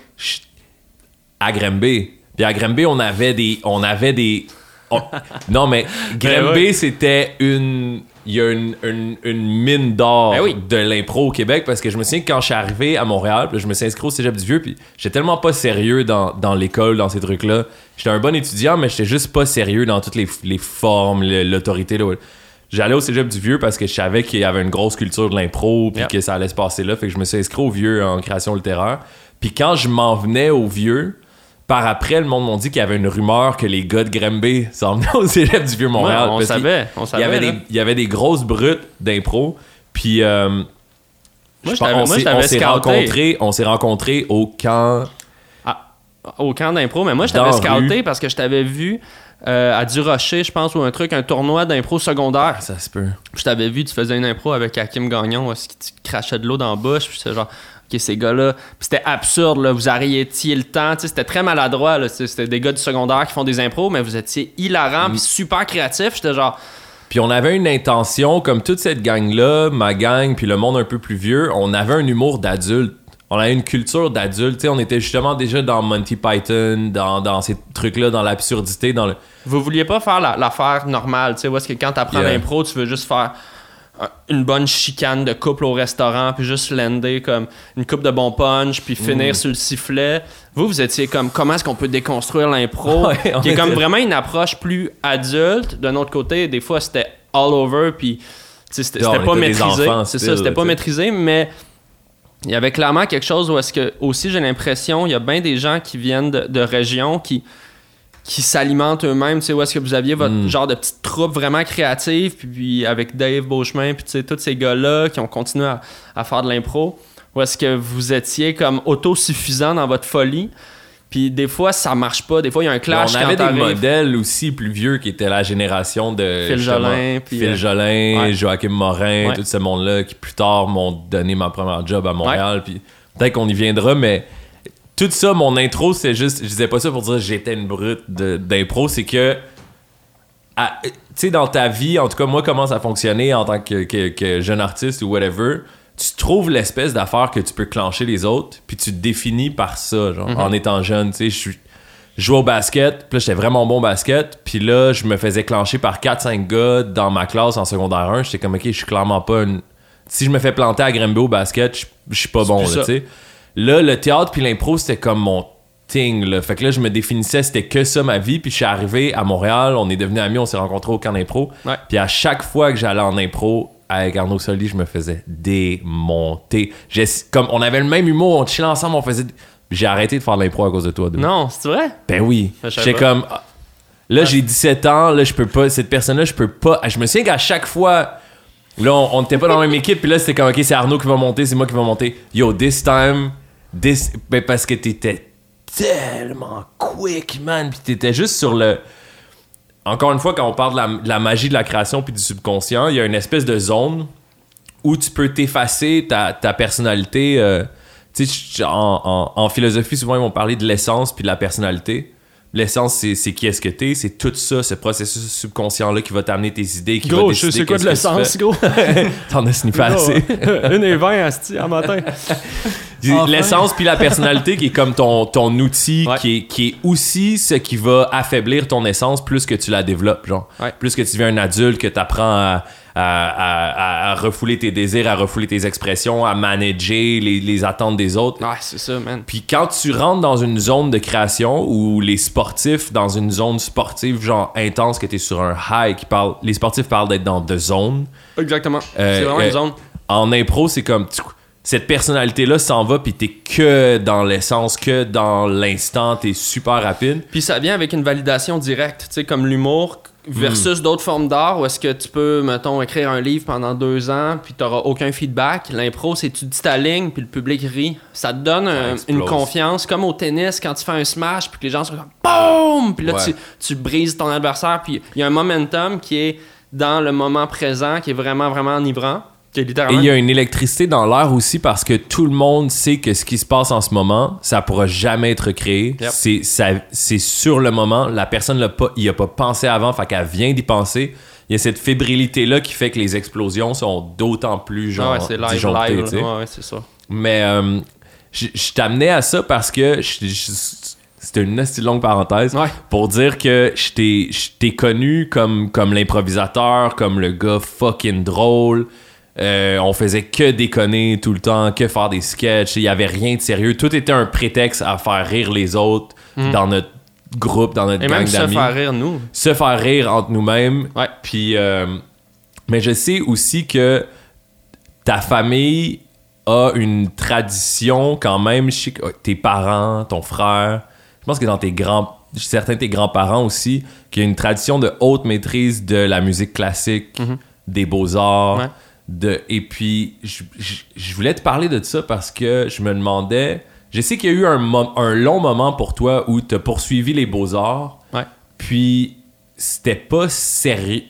À Grimby. Puis à Grimby, on avait des. On avait des. on- non, mais Grimby, Ben c'était une. Il y a une, une- une mine d'or Ben oui. de l'impro au Québec parce que je me souviens que quand je suis arrivé à Montréal, je me suis inscrit au cégep du Vieux, puis j'étais tellement pas sérieux dans, dans l'école, dans ces trucs-là. J'étais un bon étudiant, mais j'étais juste pas sérieux dans toutes les, les formes, l'autorité. J'allais au cégep du Vieux parce que je savais qu'il y avait une grosse culture de l'impro, puis Yep. que ça allait se passer là. Fait que je me suis inscrit au Vieux en création littéraire. Puis quand je m'en venais au Vieux, par après, le monde m'ont dit qu'il y avait une rumeur que les gars de Grimby s'en venaient aux élèves du Vieux-Montréal. Ouais, on savait, on Il y, savait. avait là. des, il y avait des grosses brutes d'impro. Puis, euh, Moi, je on s'est- rencontrés, on s'est rencontrés au camp. au camp d'impro, mais moi je t'avais scouté rue. parce que je t'avais vu euh, à Durocher, je pense, ou un truc, un tournoi d'impro secondaire. Ça se peut. Je t'avais vu, tu faisais une impro avec Hakim Gagnon, que tu crachais de l'eau dans la bouche, puis c'est genre, ces gars-là. Puis c'était absurde, là, vous arrêtiez le temps, c'était très maladroit, c'était des gars du secondaire qui font des impros, mais vous étiez hilarants, Mm. puis super créatifs. J'étais genre, Puis on avait une intention, comme toute cette gang-là, ma gang, puis le monde un peu plus vieux, on avait un humour d'adulte. On avait une culture d'adulte. On était justement déjà dans Monty Python, dans, dans ces trucs-là, dans l'absurdité, dans le. vous vouliez pas faire la- l'affaire normale, tu sais, où est-ce que quand t'apprends Yeah. l'impro, tu veux juste faire une bonne chicane de couple au restaurant, puis juste lander comme une coupe de bon punch, puis Mm. finir sur le sifflet. Vous, vous étiez comme, comment est-ce qu'on peut déconstruire l'impro? Ouais, qui est comme vraiment une approche plus adulte. D'un autre côté, des fois, c'était all over, puis c'était pas maîtrisé. C'est ça, c'était pas maîtrisé, mais il y avait clairement quelque chose où est-ce que, aussi, j'ai l'impression, il y a bien des gens qui viennent de, de régions qui qui s'alimentent eux-mêmes, tu sais, où est-ce que vous aviez votre Mm. genre de petite troupe vraiment créative, puis, puis avec Dave Beauchemin, puis tu sais, tous ces gars-là qui ont continué à, à faire de l'impro, où est-ce que vous étiez comme autosuffisant dans votre folie, puis des fois, ça marche pas, des fois, il y a un clash on avait quand des modèles aussi plus vieux qui étaient la génération de. Phil Jolin, puis, Phil euh, Jolin, ouais. Joachim Morin, Ouais. tout ce monde-là qui plus tard m'ont donné ma première job à Montréal. Puis peut-être qu'on y viendra, mais tout ça, mon intro, c'est juste. Je disais pas ça pour dire que j'étais une brute d'impro, c'est que. Tu sais, dans ta vie, en tout cas, moi, comment ça fonctionnait en tant que, que- que jeune artiste ou whatever, tu trouves l'espèce d'affaire que tu peux clencher les autres, puis tu te définis par ça, genre, en étant jeune. Tu sais, je suis. Jouais au basket, puis là, j'étais vraiment bon au basket, puis là, je me faisais clencher par 4-5 gars dans ma classe en secondaire 1. J'étais comme, ok, je suis clairement pas une. Si je me fais planter à Grimby au basket, je suis pas bon, tu sais. Là, le théâtre puis l'impro, c'était comme mon thing, là. Fait que là, je me définissais, c'était que ça ma vie, puis je suis arrivé à Montréal, on est devenus amis, on s'est rencontrés au camp d'impro. Ouais. Puis à chaque fois que j'allais en impro avec Arnaud Soli, je me faisais démonter. J'ai- Comme on avait le même humour, on chillait ensemble, on faisait. J'ai arrêté de faire de l'impro à cause de toi. dude. Non, c'est vrai? Ben oui. Pas. comme. ah, Là, j'ai 17 ans, là, je peux pas. Cette personne-là, je peux pas. Je me souviens qu'à chaque fois. Là, on on était pas dans la même équipe, puis là, c'était comme, ok, c'est Arnaud qui va monter, c'est moi qui va monter. Yo, this time. Ben, parce que t'étais tellement quick, man. Puis t'étais juste sur le. Encore une fois, quand on parle de la, magie de la création puis du subconscient, il y a une espèce de zone où tu peux t'effacer ta, personnalité. euh, en, en- en philosophie, souvent, ils vont parler de l'essence puis de la personnalité. L'essence, c'est, c'est qui est-ce que t'es, c'est tout ça, ce processus subconscient-là qui va t'amener tes idées, qui va Gros, je décider sais quoi de l'essence, gros. T'en as sniffé assez. Une et vingt, asti, en matin. Enfin. L'essence puis la personnalité qui est comme ton, ton outil, Ouais. qui, est, qui est aussi ce qui va affaiblir ton essence plus que tu la développes, genre. Ouais. Plus que tu deviens un adulte, que tu apprends à, à, à- à- à refouler tes désirs, à refouler tes expressions, à manager les, les attentes des autres. Ouais, c'est ça, man. Puis quand tu rentres dans une zone de création où les sportifs, dans une zone sportive genre intense, que tu es sur un high, qui parle, les sportifs parlent d'être dans deux zones. Exactement. Euh, c'est vraiment euh, une zone. En impro, c'est comme cette personnalité-là s'en va, puis t'es que dans l'essence, que dans l'instant, t'es super rapide. Puis ça vient avec une validation directe, tu sais, comme l'humour versus Hmm. d'autres formes d'art où est-ce que tu peux, mettons, écrire un livre pendant deux ans puis t'auras aucun feedback. L'impro, c'est tu dis ta ligne puis le public rit. Ça te donne un- une confiance, comme au tennis quand tu fais un smash puis que les gens sont comme BOOM! Puis là, Ouais. tu, tu brises ton adversaire puis il y a un momentum qui est dans le moment présent qui est vraiment, vraiment enivrant. Et il y a une électricité dans l'air aussi parce que tout le monde sait que ce qui se passe en ce moment, ça pourra jamais être créé. Yep. C'est sur le moment. La personne l'a pas, a pas pensé avant, fait qu'elle vient d'y penser. Il y a cette fébrilité là qui fait que les explosions sont d'autant plus Ah genre ouais, c'est live, disjonctées, live. tu sais. là. Ouais, ouais, c'est ça. Mais euh, je t'amenais à ça parce que c'était une assez longue parenthèse Ouais. pour dire que je t'ai- je t'ai connu comme, comme l'improvisateur, comme le gars fucking drôle. Euh, on faisait que déconner tout le temps, que faire des sketchs. Il y avait rien de sérieux. Tout était un prétexte à faire rire les autres dans notre groupe, dans notre Hmm. Et gang même se d'amis faire rire, nous. se faire rire entre nous-mêmes. Ouais. Puis, euh, mais je sais aussi que ta famille a une tradition quand même. Euh, tes parents, ton frère, je pense que dans tes grands, certains de tes grands-parents aussi, qu'il y a une tradition de haute maîtrise de la musique classique, Mhm. des beaux-arts. Ouais. De, et puis, je, je- je voulais te parler de ça parce que je me demandais. Je sais qu'il y a eu un, long moment pour toi où tu as poursuivi les beaux-arts, Ouais. puis c'était pas sérieux.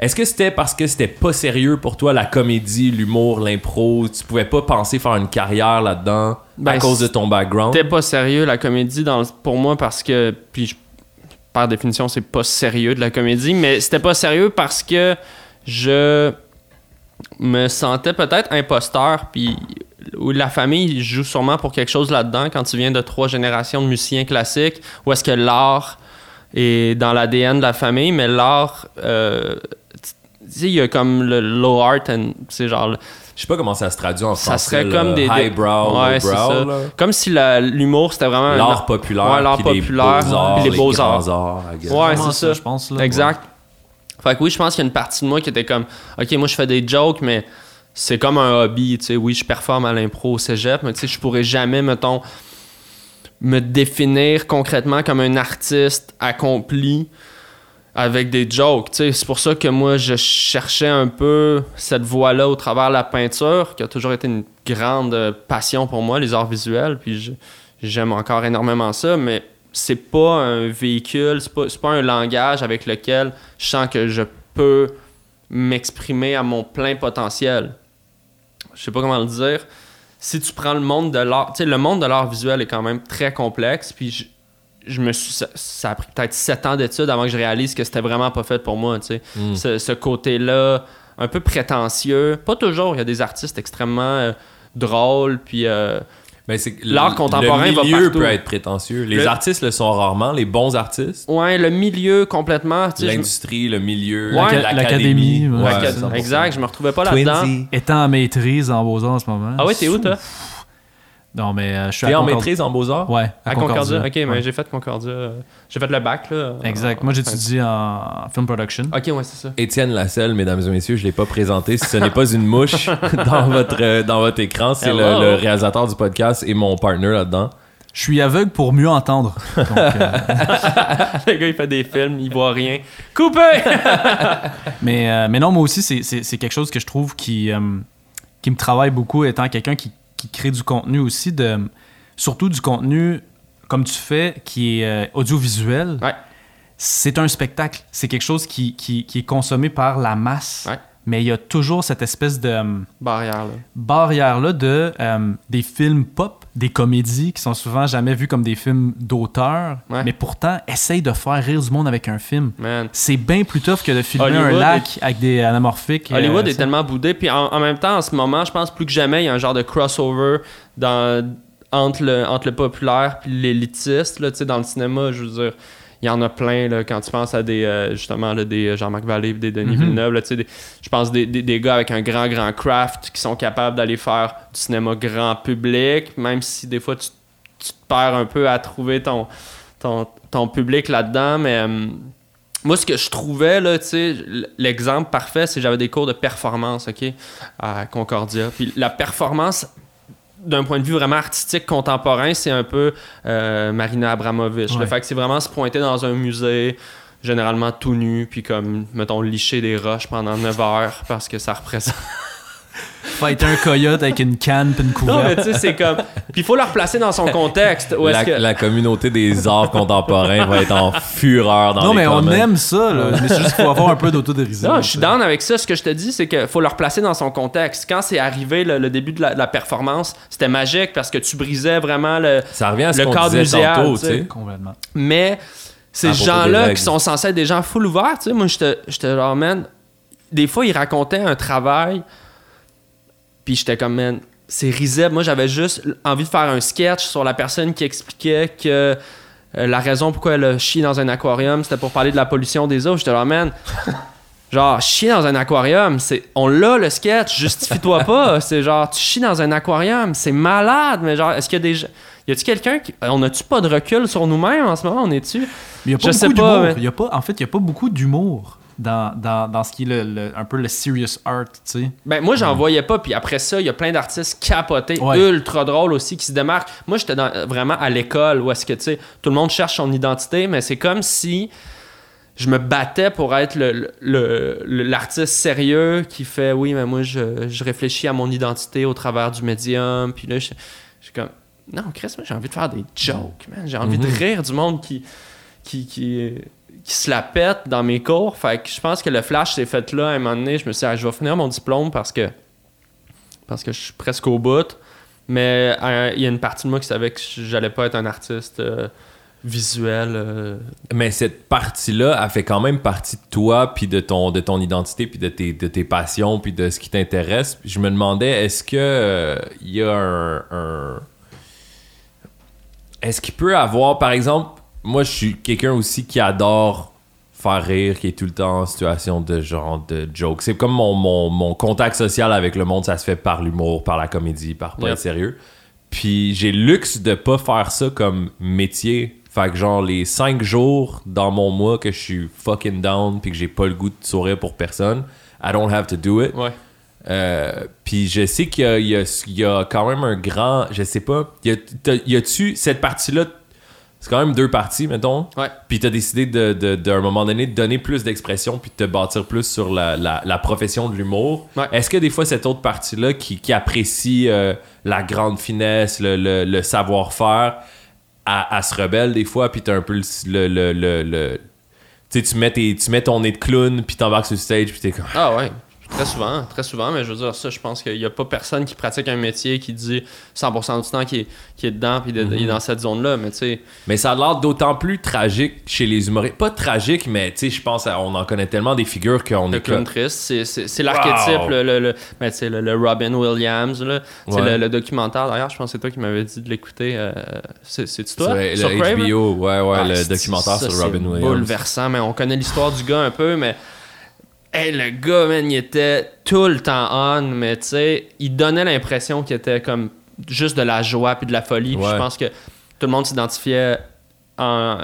Est-ce que c'était parce que c'était pas sérieux pour toi la comédie, l'humour, l'impro? Tu pouvais pas penser faire une carrière là-dedans à Ben, cause de ton background? C'était pas sérieux la comédie dans pour moi parce que puis je- par définition c'est pas sérieux de la comédie mais c'était pas sérieux parce que je me sentais peut-être imposteur puis où la famille joue sûrement pour quelque chose là-dedans quand tu viens de trois générations de musiciens classiques où est-ce que l'art est dans l'ADN de la famille mais l'art euh, tu sais il y a comme le low art and c'est genre le- Je sais pas comment ça se traduit en Ça français. serait là. comme des- highbrow, Ouais, ça. comme si l'humour c'était vraiment un L'art populaire, Ouais, l'art puis populaire, les beaux-arts, les les beaux-arts. Ouais, c'est ça. je pense. Là, Exact. Fait que oui, je pense qu'il y a une partie de moi qui était comme, ok, moi je fais des jokes, mais c'est comme un hobby, tu sais. Oui, je performe à l'impro au cégep, mais tu sais, je pourrais jamais, mettons, me définir concrètement comme un artiste accompli avec des jokes, tu sais. C'est pour ça que moi, je cherchais un peu cette voie-là au travers de la peinture, qui a toujours été une grande passion pour moi, les arts visuels, puis j'aime encore énormément ça, mais c'est pas un véhicule, c'est pas, c'est pas un langage avec lequel je sens que je peux m'exprimer à mon plein potentiel. Je sais pas comment le dire. Si tu prends le monde de l'art, tu sais, le monde de l'art visuel est quand même très complexe, puis je, je me suis, ça, ça a pris peut-être sept ans d'études avant que je réalise que c'était vraiment pas fait pour moi, tu sais. Mm. Ce, ce côté-là, un peu prétentieux, pas toujours, il y a des artistes extrêmement euh, drôles, puis euh, Ben, c'est- L'art contemporain le va milieu partout. peut être prétentieux. Les Le- artistes le sont rarement, les bons artistes. ouais, le milieu complètement, tu sais, je- L'industrie, le milieu, Ouais. l'académie. L'académie, ouais, Ouais, Acad- 100%. exact, je me retrouvais pas là-dedans. Étant en maîtrise en Beaux-Arts en ce moment. Ah ouais, t'es où toi? Non, mais euh, je suis T'es à en Concordia. maîtrise en beaux-arts? Ouais, à, À Concordia. Ok, mais Ouais. j'ai fait Concordia. euh, J'ai fait le bac, là. Exact. en- Moi, j'étudie en film production. Ok, ouais, c'est ça. Étienne Lasselle, mesdames et messieurs, je l'ai pas présenté. Si ce n'est pas une mouche dans votre, euh, dans votre écran, c'est le, réalisateur du podcast et mon partner là-dedans. Je suis aveugle pour mieux entendre. Donc, euh, le gars, il fait des films, il voit rien. Coupé! mais, euh, mais non, moi aussi, c'est- quelque chose que je trouve qui, euh, qui me travaille beaucoup étant quelqu'un qui, qui crée du contenu aussi, de, surtout du contenu comme tu fais, qui est euh, audiovisuel. Ouais. C'est un spectacle. C'est quelque chose qui, qui, qui est consommé par la masse. Ouais. Mais il y a toujours cette espèce de euh, Barrière, là. barrière-là de euh, des films pop, des comédies qui sont souvent jamais vues comme des films d'auteur, Ouais. mais pourtant essayent de faire rire du monde avec un film. Man. C'est bien plus tough que de filmer Hollywood un lac avec des anamorphiques. euh, Hollywood est tellement boudé. Puis en, en même temps, en ce moment, je pense plus que jamais, il y a un genre de crossover dans, entre, le, entre le populaire et l'élitiste. Là, tu sais, dans le cinéma, je veux dire, il y en a plein là, quand tu penses à des euh, justement là, des Jean-Marc Vallée des Denis Mhm. Villeneuve. Là, des- je pense des, des, des gars avec un grand, grand craft qui sont capables d'aller faire du cinéma grand public, même si des fois tu, tu te perds un peu à trouver ton, ton, ton public là-dedans. Mais. euh, moi, ce que je trouvais, là, tu sais, l'exemple parfait, c'est que j'avais des cours de performance, OK, à Concordia. Puis la performance, d'un point de vue vraiment artistique contemporain, c'est un peu euh, Marina Abramovic. Le fait que c'est vraiment se pointer dans un musée, généralement tout nu, puis comme, mettons, licher des roches pendant 9 heures parce que ça représente. Fighter un coyote avec une canne puis une Non, mais couverte. tu sais, c'est comme. Puis il faut le replacer dans son contexte. Où La, que... la communauté des arts contemporains va être en fureur dans Non, les mais on aime ça, là. mais c'est juste qu'il faut avoir un peu d'autodérision. Non, je suis down avec ça. Ce que je te dis, c'est qu'il faut le replacer dans son contexte. Quand c'est arrivé le, le début de la, de la performance, c'était magique parce que tu brisais vraiment le. Ça revient à ce Le cadre disait muséal, tantôt. Complètement. Mais ces gens-là qui sont censés être des gens full ouverts, tu sais, moi, j'étais j'étais genre, man, des fois, ils racontaient un travail, puis j'étais comme, man, c'est risible. Moi, j'avais juste envie de faire un sketch sur la personne qui expliquait que euh, la raison pourquoi elle a chié dans un aquarium, c'était pour parler de la pollution des eaux. J'étais là, man. Genre, chier dans un aquarium, c'est on l'a le sketch, justifie-toi pas. C'est genre, tu chies dans un aquarium, c'est malade, mais genre, est-ce qu'il y a des gens. Y a-tu quelqu'un qui. On a-tu pas de recul sur nous-mêmes en ce moment? On est-tu? Mais il y a Je pas sais beaucoup pas, mais- Il y a pas, en fait, il n'y a pas beaucoup d'humour dans, dans, dans ce qui est le, le- un peu le serious art, tu sais. Ben, moi, j'en voyais pas. Puis après ça, il y a plein d'artistes capotés, Ouais. ultra drôles aussi, qui se démarquent. Moi, j'étais dans- vraiment à l'école où est-ce que, tu sais, tout le monde cherche son identité, mais c'est comme si je me battais pour être le- le- le- l'artiste sérieux qui fait oui, mais moi, je, je réfléchis à mon identité au travers du médium. Puis là, je suis comme non, Chris, moi, j'ai envie de faire des jokes, man. J'ai envie de rire du monde qui, qui, qui, qui se la pète dans mes cours. Fait que je pense que le flash s'est fait là à un moment donné. Je me suis dit, Ah, je vais finir mon diplôme parce que, parce que je suis presque au bout. Mais euh, il y a une partie de moi qui savait que j'allais pas être un artiste euh, visuel. euh. Mais cette partie-là, elle fait quand même partie de toi, puis de ton, de ton identité, puis de tes, de tes passions, puis de ce qui t'intéresse. Je me demandais, est-ce que il y a un- Est-ce qu'il peut avoir, par exemple, moi je suis quelqu'un aussi qui adore faire rire, qui est tout le temps en situation de genre de joke. C'est comme mon, mon, mon contact social avec le monde, ça se fait par l'humour, par la comédie, par pas Yep. être sérieux. Puis j'ai luxe de pas faire ça comme métier. Fait que genre les cinq jours dans mon mois que je suis fucking down puis que j'ai pas le goût de sourire pour personne, I don't have to do it. Ouais. Euh, puis je sais qu'il y y, a, il y a quand même un grand, je sais pas, y a- t'as- y a-tu cette partie-là, c'est quand même deux parties, mettons. Ouais. Puis t'as décidé de, de- d'un moment donné de donner plus d'expression puis de te bâtir plus sur la, la, la profession de l'humour. Ouais. Est-ce que des fois cette autre partie-là qui, qui apprécie euh, la grande finesse, le, le- le savoir-faire, elle, elle se rebelle des fois puis t'as un peu le... le, le, le- le- tu sais, tu mets, tes- tu mets ton nez de clown puis t'embarques sur le stage puis t'es comme... Ah ouais. Très souvent, très souvent, mais je veux dire, ça, je pense qu'il n'y a pas personne qui pratique un métier qui dit 100% du temps qui est, dedans puis de- Mhm. il est dans cette zone-là, mais tu sais, Mais ça a l'air d'autant plus tragique chez les humoristes. Pas tragique, mais tu sais, je pense, à- on en connaît tellement des figures qu'on le est clown triste, c'est, l'archétype, Wow. le, le, le- ben, le, le Robin Williams, là. Ouais. le, le documentaire, d'ailleurs, je pense que c'est toi qui m'avais dit de l'écouter. euh, c'est, toi? Sur Sur le Crave? HBO, ouais, ouais, Ah, le documentaire ça, sur Robin Williams. bouleversant, mais on connaît l'histoire du gars un peu, mais. Hey, le gars, man, il était tout le temps on, mais tu sais, il donnait l'impression qu'il était comme juste de la joie puis de la folie. Puis je pense que tout le monde s'identifiait en-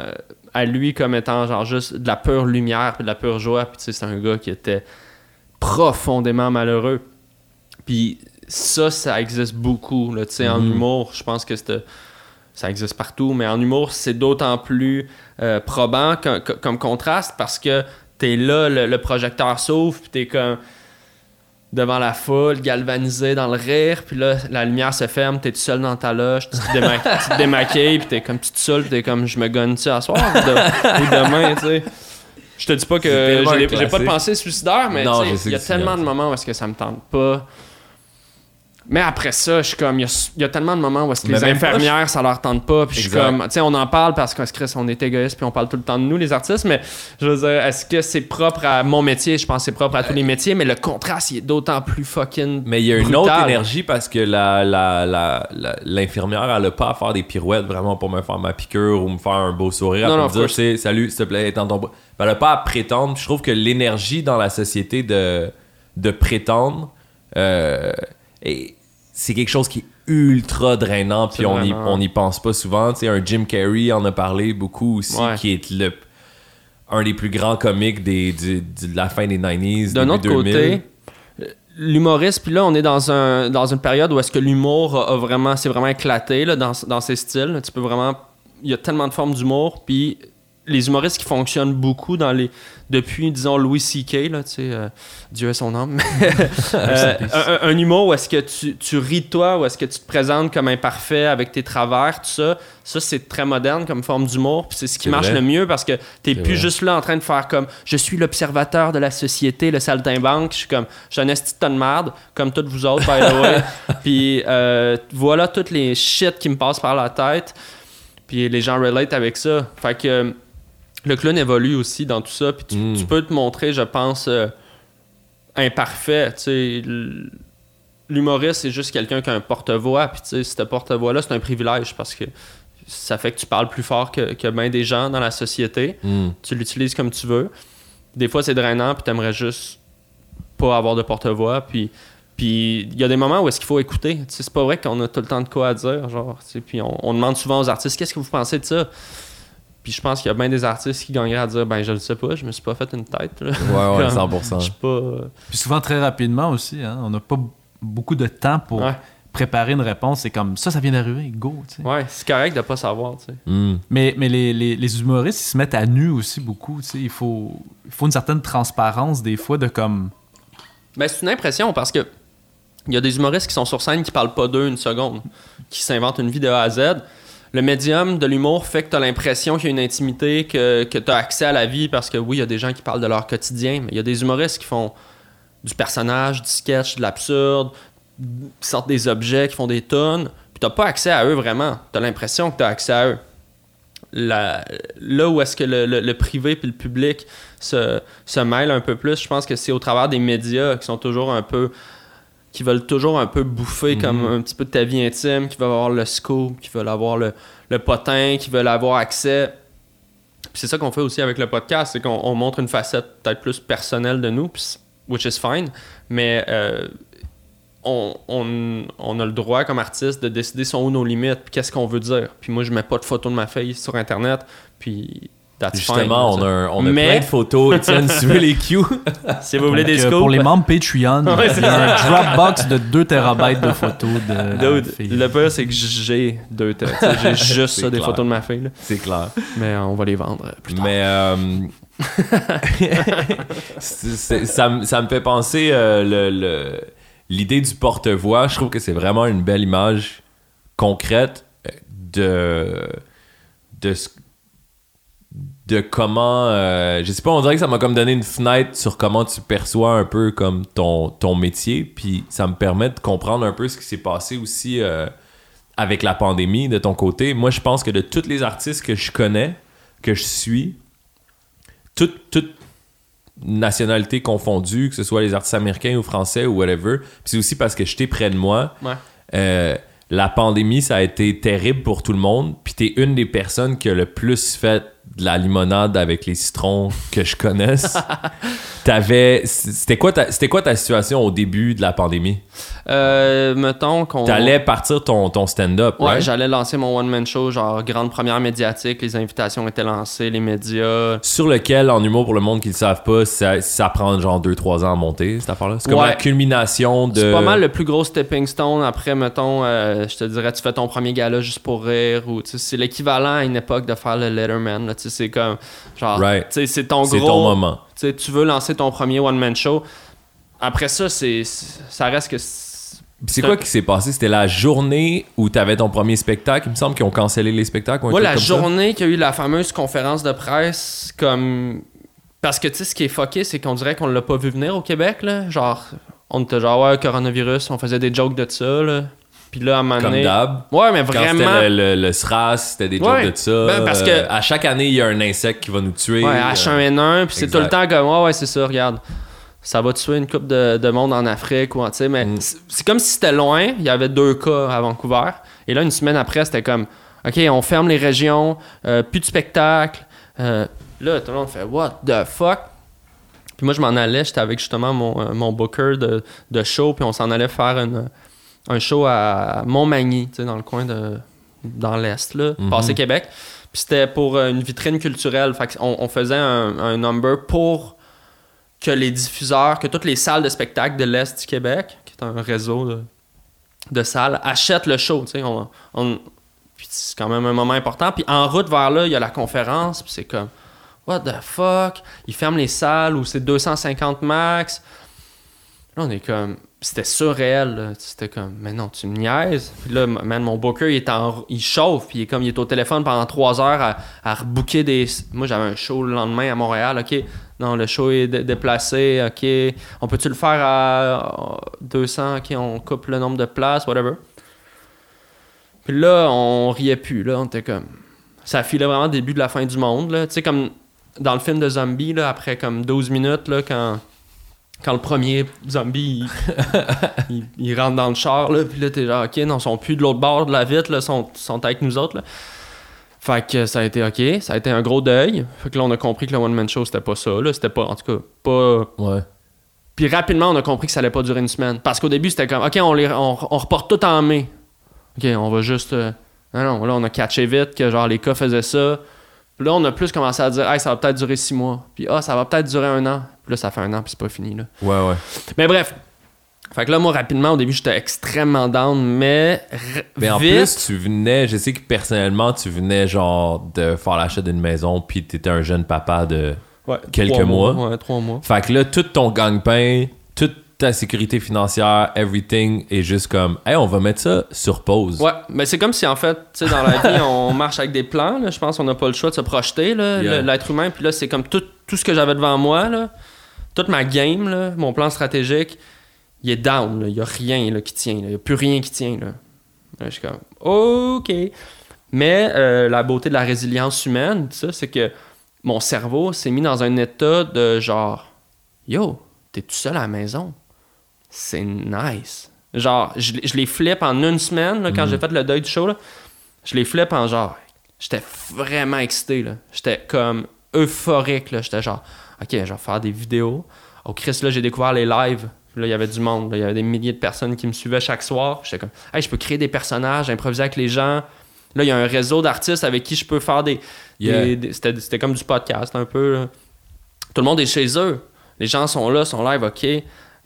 à lui comme étant genre juste de la pure lumière puis de la pure joie. Puis tu sais, c'est un gars qui était profondément malheureux. Puis ça, ça existe beaucoup, là, tu sais, en Mhm. humour. Je pense que ça existe partout, mais en humour, c'est d'autant plus euh, probant que- comme contraste parce que t'es là, le, le projecteur s'ouvre, puis t'es comme devant la foule, galvanisé dans le rire, puis là, la lumière se ferme, t'es tout seul dans ta loge, tu te, déma- tu te démaquilles, puis t'es comme te saoules, puis t'es comme je me gonne-tu à soir ou, de- ou demain, tu sais. Je te dis pas que j'ai pas de pensée suicidaire, mais il y a tellement de moments où est-ce que ça me tente pas. Mais après ça, je suis comme, il y a, il y a tellement de moments où est-ce que les infirmières, ça leur tente pas. Puis je suis comme, tu sais, on en parle parce Chris, on est égoïste puis on parle tout le temps de nous, les artistes. Mais je veux dire, est-ce que c'est propre à mon métier? Je pense que c'est propre à tous les métiers, mais le contraste, il est d'autant plus fucking. Mais il y a une brutal. autre énergie parce que la, la, la, la- l'infirmière, elle a pas à faire des pirouettes vraiment pour me faire ma piqûre ou me faire un beau sourire. Elle Non, peut non, me dire, c'est salut, s'il te plaît, étends ton bras. Elle a pas à prétendre. Je trouve que l'énergie dans la société de, de prétendre, euh, et c'est quelque chose qui est ultra drainant, puis on y, vraiment- on y pense pas souvent. Tu sais, un Jim Carrey en a parlé beaucoup aussi, Ouais. qui est le un des plus grands comiques des, du- de la fin des 90s, D'un autre 2000. côté, l'humoriste, puis là, on est dans, un, dans une période où est-ce que l'humour a, a vraiment, c'est vraiment éclaté là, dans, dans ses styles. Tu peux vraiment, il y a tellement de formes d'humour, puis les humoristes qui fonctionnent beaucoup dans les, depuis, disons, Louis C.K., là, tu sais, euh, Dieu est son âme. Euh, un, un- humour où est-ce que tu, tu ris de toi, où est-ce que tu te présentes comme imparfait avec tes travers, tout ça, ça c'est très moderne comme forme d'humour, puis c'est ce qui marche vrai. le mieux parce que t'es plus vrai. juste là en train de faire comme je suis l'observateur de la société, le saltimbanque, je suis comme je suis un esti de merde, comme toutes vous autres, by the way. puis euh, voilà toutes les shit qui me passent par la tête, puis les gens relate avec ça. Fait que le clown évolue aussi dans tout ça, puis tu, Mm. tu peux te montrer, je pense, euh, imparfait. L'humoriste, c'est juste quelqu'un qui a un porte-voix, puis tu sais, ce porte-voix-là, c'est un privilège parce que ça fait que tu parles plus fort que, que bien des gens dans la société. Mm. Tu l'utilises comme tu veux. Des fois, c'est drainant, puis t'aimerais juste pas avoir de porte-voix, puis puis il y a des moments où est-ce qu'il faut écouter. C'est pas vrai qu'on a tout le temps de quoi à dire, genre. Puis on, on demande souvent aux artistes, qu'est-ce que vous pensez de ça? Puis je pense qu'il y a bien des artistes qui gagneraient à dire ben je le sais pas, je me suis pas fait une tête. là. Ouais, ouais, Comme, 100%. Je suis pas. euh, Puis souvent très rapidement aussi, hein. on n'a pas beaucoup de temps pour Ouais. préparer une réponse. C'est comme ça, ça vient d'arriver, go. tu sais. Ouais, c'est correct de pas savoir, tu sais. Hmm. Mais, mais les, les, les humoristes, ils se mettent à nu aussi beaucoup. tu sais. Il faut, il faut une certaine transparence des fois de comme. Ben, c'est une impression parce que il y a des humoristes qui sont sur scène qui parlent pas d'eux une seconde, qui s'inventent une vie de A à Z. Le médium de l'humour fait que tu as l'impression qu'il y a une intimité, que, que tu as accès à la vie parce que oui, il y a des gens qui parlent de leur quotidien, mais il y a des humoristes qui font du personnage, du sketch, de l'absurde, qui sortent des objets, qui font des tonnes, puis t'as pas accès à eux vraiment. Tu as l'impression que tu as accès à eux. Là où est-ce que le privé puis le public se, se mêlent un peu plus, je pense que c'est au travers des médias qui sont toujours un peu qui veulent toujours un peu bouffer Mhm. comme un petit peu de ta vie intime, qui veulent avoir le scoop, qui veulent avoir le, le potin, qui veulent avoir accès. Puis c'est ça qu'on fait aussi avec le podcast, c'est qu'on on montre une facette peut-être plus personnelle de nous, puis c- which is fine, mais euh, on, on- on a le droit comme artiste de décider sont où nos limites, puis qu'est-ce qu'on veut dire. Puis moi, je mets pas de photos de ma fille sur Internet, puis that's Justement, fine, on a, un- on a Mais- plein de photos. Étienne, si veux les cues. Si vous voulez Donc, des scoops, pour les membres Patreon, Ouais, c'est il y a un Dropbox de 2 terabytes de photos de. Dude, filles. le pire, c'est que j'ai deux têtes. Tu sais, J'ai juste ça, des photos de ma fille. C'est clair. Mais euh, on va les vendre euh, plus tard. Mais euh, ça, me- ça me fait penser euh, le- le- l'idée du porte-voix. Je trouve que c'est vraiment une belle image concrète de de ce- de comment euh, je sais pas on dirait que ça m'a comme donné une fenêtre sur comment tu perçois un peu comme ton ton métier puis ça me permet de comprendre un peu ce qui s'est passé aussi euh, avec la pandémie de ton côté moi je pense que de tous les artistes que je connais que je suis toute, toute nationalité confondue, que ce soit les artistes américains ou français ou whatever. Puis c'est aussi parce que j'étais près de moi. Ouais. Euh, la pandémie, ça a été terrible pour tout le monde. Puis t'es une des personnes qui a le plus fait de la limonade avec les citrons que je connaisse. T'avais... C'était quoi, ta, c'était quoi ta situation au début de la pandémie? Euh, mettons qu'on. T'allais partir ton, ton stand-up, Ouais, right? j'allais lancer mon one-man show, genre grande première médiatique, les invitations étaient lancées, les médias. Sur lequel, en humour, pour le monde qui ne le savent pas, ça, ça prend genre 2-3 ans à monter, cette affaire-là. C'est comme Ouais. la culmination de... C'est pas mal le plus gros stepping stone. Après, mettons, euh, je te dirais, tu fais ton premier gala juste pour rire. ou tu sais, C'est l'équivalent à une époque de faire le Letterman. là, C'est comme, genre, Right. tu c'est ton C'est gros. ton moment. Tu tu veux lancer ton premier one-man show. Après ça, c'est ça reste que. c'est- C'est quoi qui s'est passé? C'était la journée où t'avais ton premier spectacle. Il me semble qu'ils ont cancellé les spectacles. ou Moi, la comme journée qu'il y a eu la fameuse conférence de presse, comme. Parce que, tu sais, ce qui est fucké, c'est qu'on dirait qu'on l'a pas vu venir au Québec, là. Genre, on était genre, ouais, coronavirus, on faisait des jokes de ça, là. Puis là, à un moment Comme donné- d'hab. Ouais, mais Quand vraiment. c'était le, le, le SRAS, c'était des Ouais. jokes de ça. Ben, parce que- Euh, à chaque année, il y a un insecte qui va nous tuer. Ouais, Euh, H1N1, puis c'est tout le exact. temps comme, ouais, ouais, c'est ça, regarde. Ça va tuer une coupe de, de monde en Afrique, ou, tu sais, mais Mm. c'est c'est comme si c'était loin, il y avait deux cas à Vancouver, et là, une semaine après, c'était comme, OK, on ferme les régions, euh, plus de spectacles. Euh, là, tout le monde fait, what the fuck? Puis moi, je m'en allais, j'étais avec justement mon, euh, mon booker de, de show, puis on s'en allait faire une- un show à Montmagny, dans le coin de. dans l'Est, là, Mhm. passé Québec. Puis c'était pour euh, une vitrine culturelle. Fait on, on faisait un, un number pour que les diffuseurs, que toutes les salles de spectacle de l'Est du Québec, qui est un réseau de, de salles, achètent le show. On, on- puis c'est quand même un moment important. Puis en route vers là, il y a la conférence. Puis c'est comme, what the fuck? Ils ferment les salles où c'est 250 max. Là, on est comme. C'était surréel. C'était comme, mais non, tu me niaises. Puis là, man, mon booker, il, est en, il chauffe. Puis il est comme, il est au téléphone pendant trois heures à, à rebooker des. Moi, j'avais un show le lendemain à Montréal. OK, non, le show est dé- déplacé. OK, on peut-tu le faire à euh, 200? OK, on coupe le nombre de places, whatever. Puis là, on riait plus. Là, on était comme. Ça filait vraiment début de la fin du monde. Tu sais, comme dans le film de zombie, là, après comme 12 minutes, là, quand quand le premier zombie il, il- il rentre dans le char là puis là t'es genre ok non ils sont plus de l'autre bord de la vitre là sont, sont avec nous autres là. Fait que ça a été ok ça a été un gros deuil. Fait que là on a compris que le one man show c'était pas ça là c'était pas en tout cas pas Ouais. puis rapidement on a compris que ça allait pas durer une semaine. Parce qu'au début c'était comme ok on les on, on reporte tout en mai. Ok on va juste euh, non non là on a catché vite que genre les cas faisaient ça Puis là, on a plus commencé à dire, hey, ça va peut-être durer six mois. Puis ah, ça va peut-être durer un an. Puis là, ça fait un an, puis c'est pas fini. Là. Ouais, ouais. Mais bref. Fait que là, moi, rapidement, au début, j'étais extrêmement down, mais. Mais en vite- plus, tu venais, je sais que personnellement, tu venais genre de faire l'achat d'une maison, puis t'étais un jeune papa de. Ouais, quelques trois mois. Ouais, trois mois. Fait que là, tout ton gagne-pain, toute ta sécurité financière, everything est juste comme, hey, on va mettre ça sur pause. Ouais, mais c'est comme si en fait, tu sais, dans la vie, on marche avec des plans. Là. Je pense qu'on n'a pas le choix de se projeter, Yeah. l'être humain. Puis là, c'est comme tout, tout ce que j'avais devant moi, là, toute ma game, là, mon plan stratégique, il est down. Il n'y a rien là, qui tient. Il n'y a plus rien qui tient. Là. Là, je suis comme, OK. Mais euh, la beauté de la résilience humaine, ça, c'est que mon cerveau s'est mis dans un état de genre, yo, t'es tout seul à la maison. C'est nice. Genre, je, les- je les flippe en une semaine, là, quand j'ai fait le deuil du show, là, je les flippe en genre, j'étais vraiment excité, là. J'étais comme euphorique, là. J'étais genre, ok, je vais faire des vidéos. Au Chris, là, j'ai découvert les lives. Là, il y avait du monde. là. Il y avait des milliers de personnes qui me suivaient chaque soir. J'étais comme, hey, je peux créer des personnages, improviser avec les gens. Là, il y a un réseau d'artistes avec qui je peux faire des. Yeah. des- des- c'était, c'était comme du podcast, un peu. là. Tout le monde est chez eux. Les gens sont là, sont live, ok.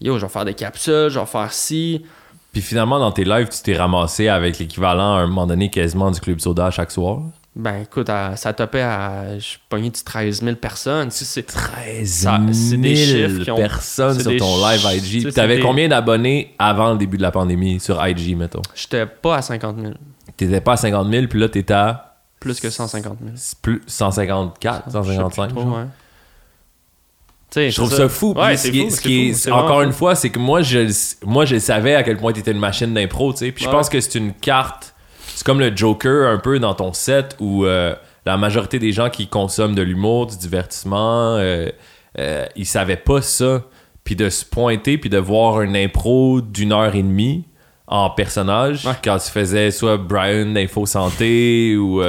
Yo, je vais faire des capsules, je vais faire ci. Puis finalement, dans tes lives, tu t'es ramassé avec l'équivalent à un moment donné quasiment du Club Soda à chaque soir? Ben écoute, à- ça topait à. Je pogné du 13 000 personnes. Tu sais, c'est- 13 Ça- c'est des 000 chiffres qui ont- personnes sur des ton live tu IG. T'avais des- combien d'abonnés avant le début de la pandémie sur IG, mettons? J'étais pas à 50 000. T'étais pas à 50 000, puis là, t'étais à Plus que 150 000. plus 154, 155. Je sais plus genre. trop, ouais. Je trouve ça fou. Ouais, ce qui est- fou, ce qui est- fou, c'est encore une fois, c'est que moi je, moi, je savais à quel point tu étais une machine d'impro, tu sais. Puis je pense que c'est une carte. C'est comme le Joker un peu dans ton set où euh, la majorité des gens qui consomment de l'humour, du divertissement, euh, euh, ils savaient pas ça. Puis de se pointer, puis de voir une impro d'une heure et demie en personnage, Ouais. quand tu faisais soit Brian d'Info Santé ou.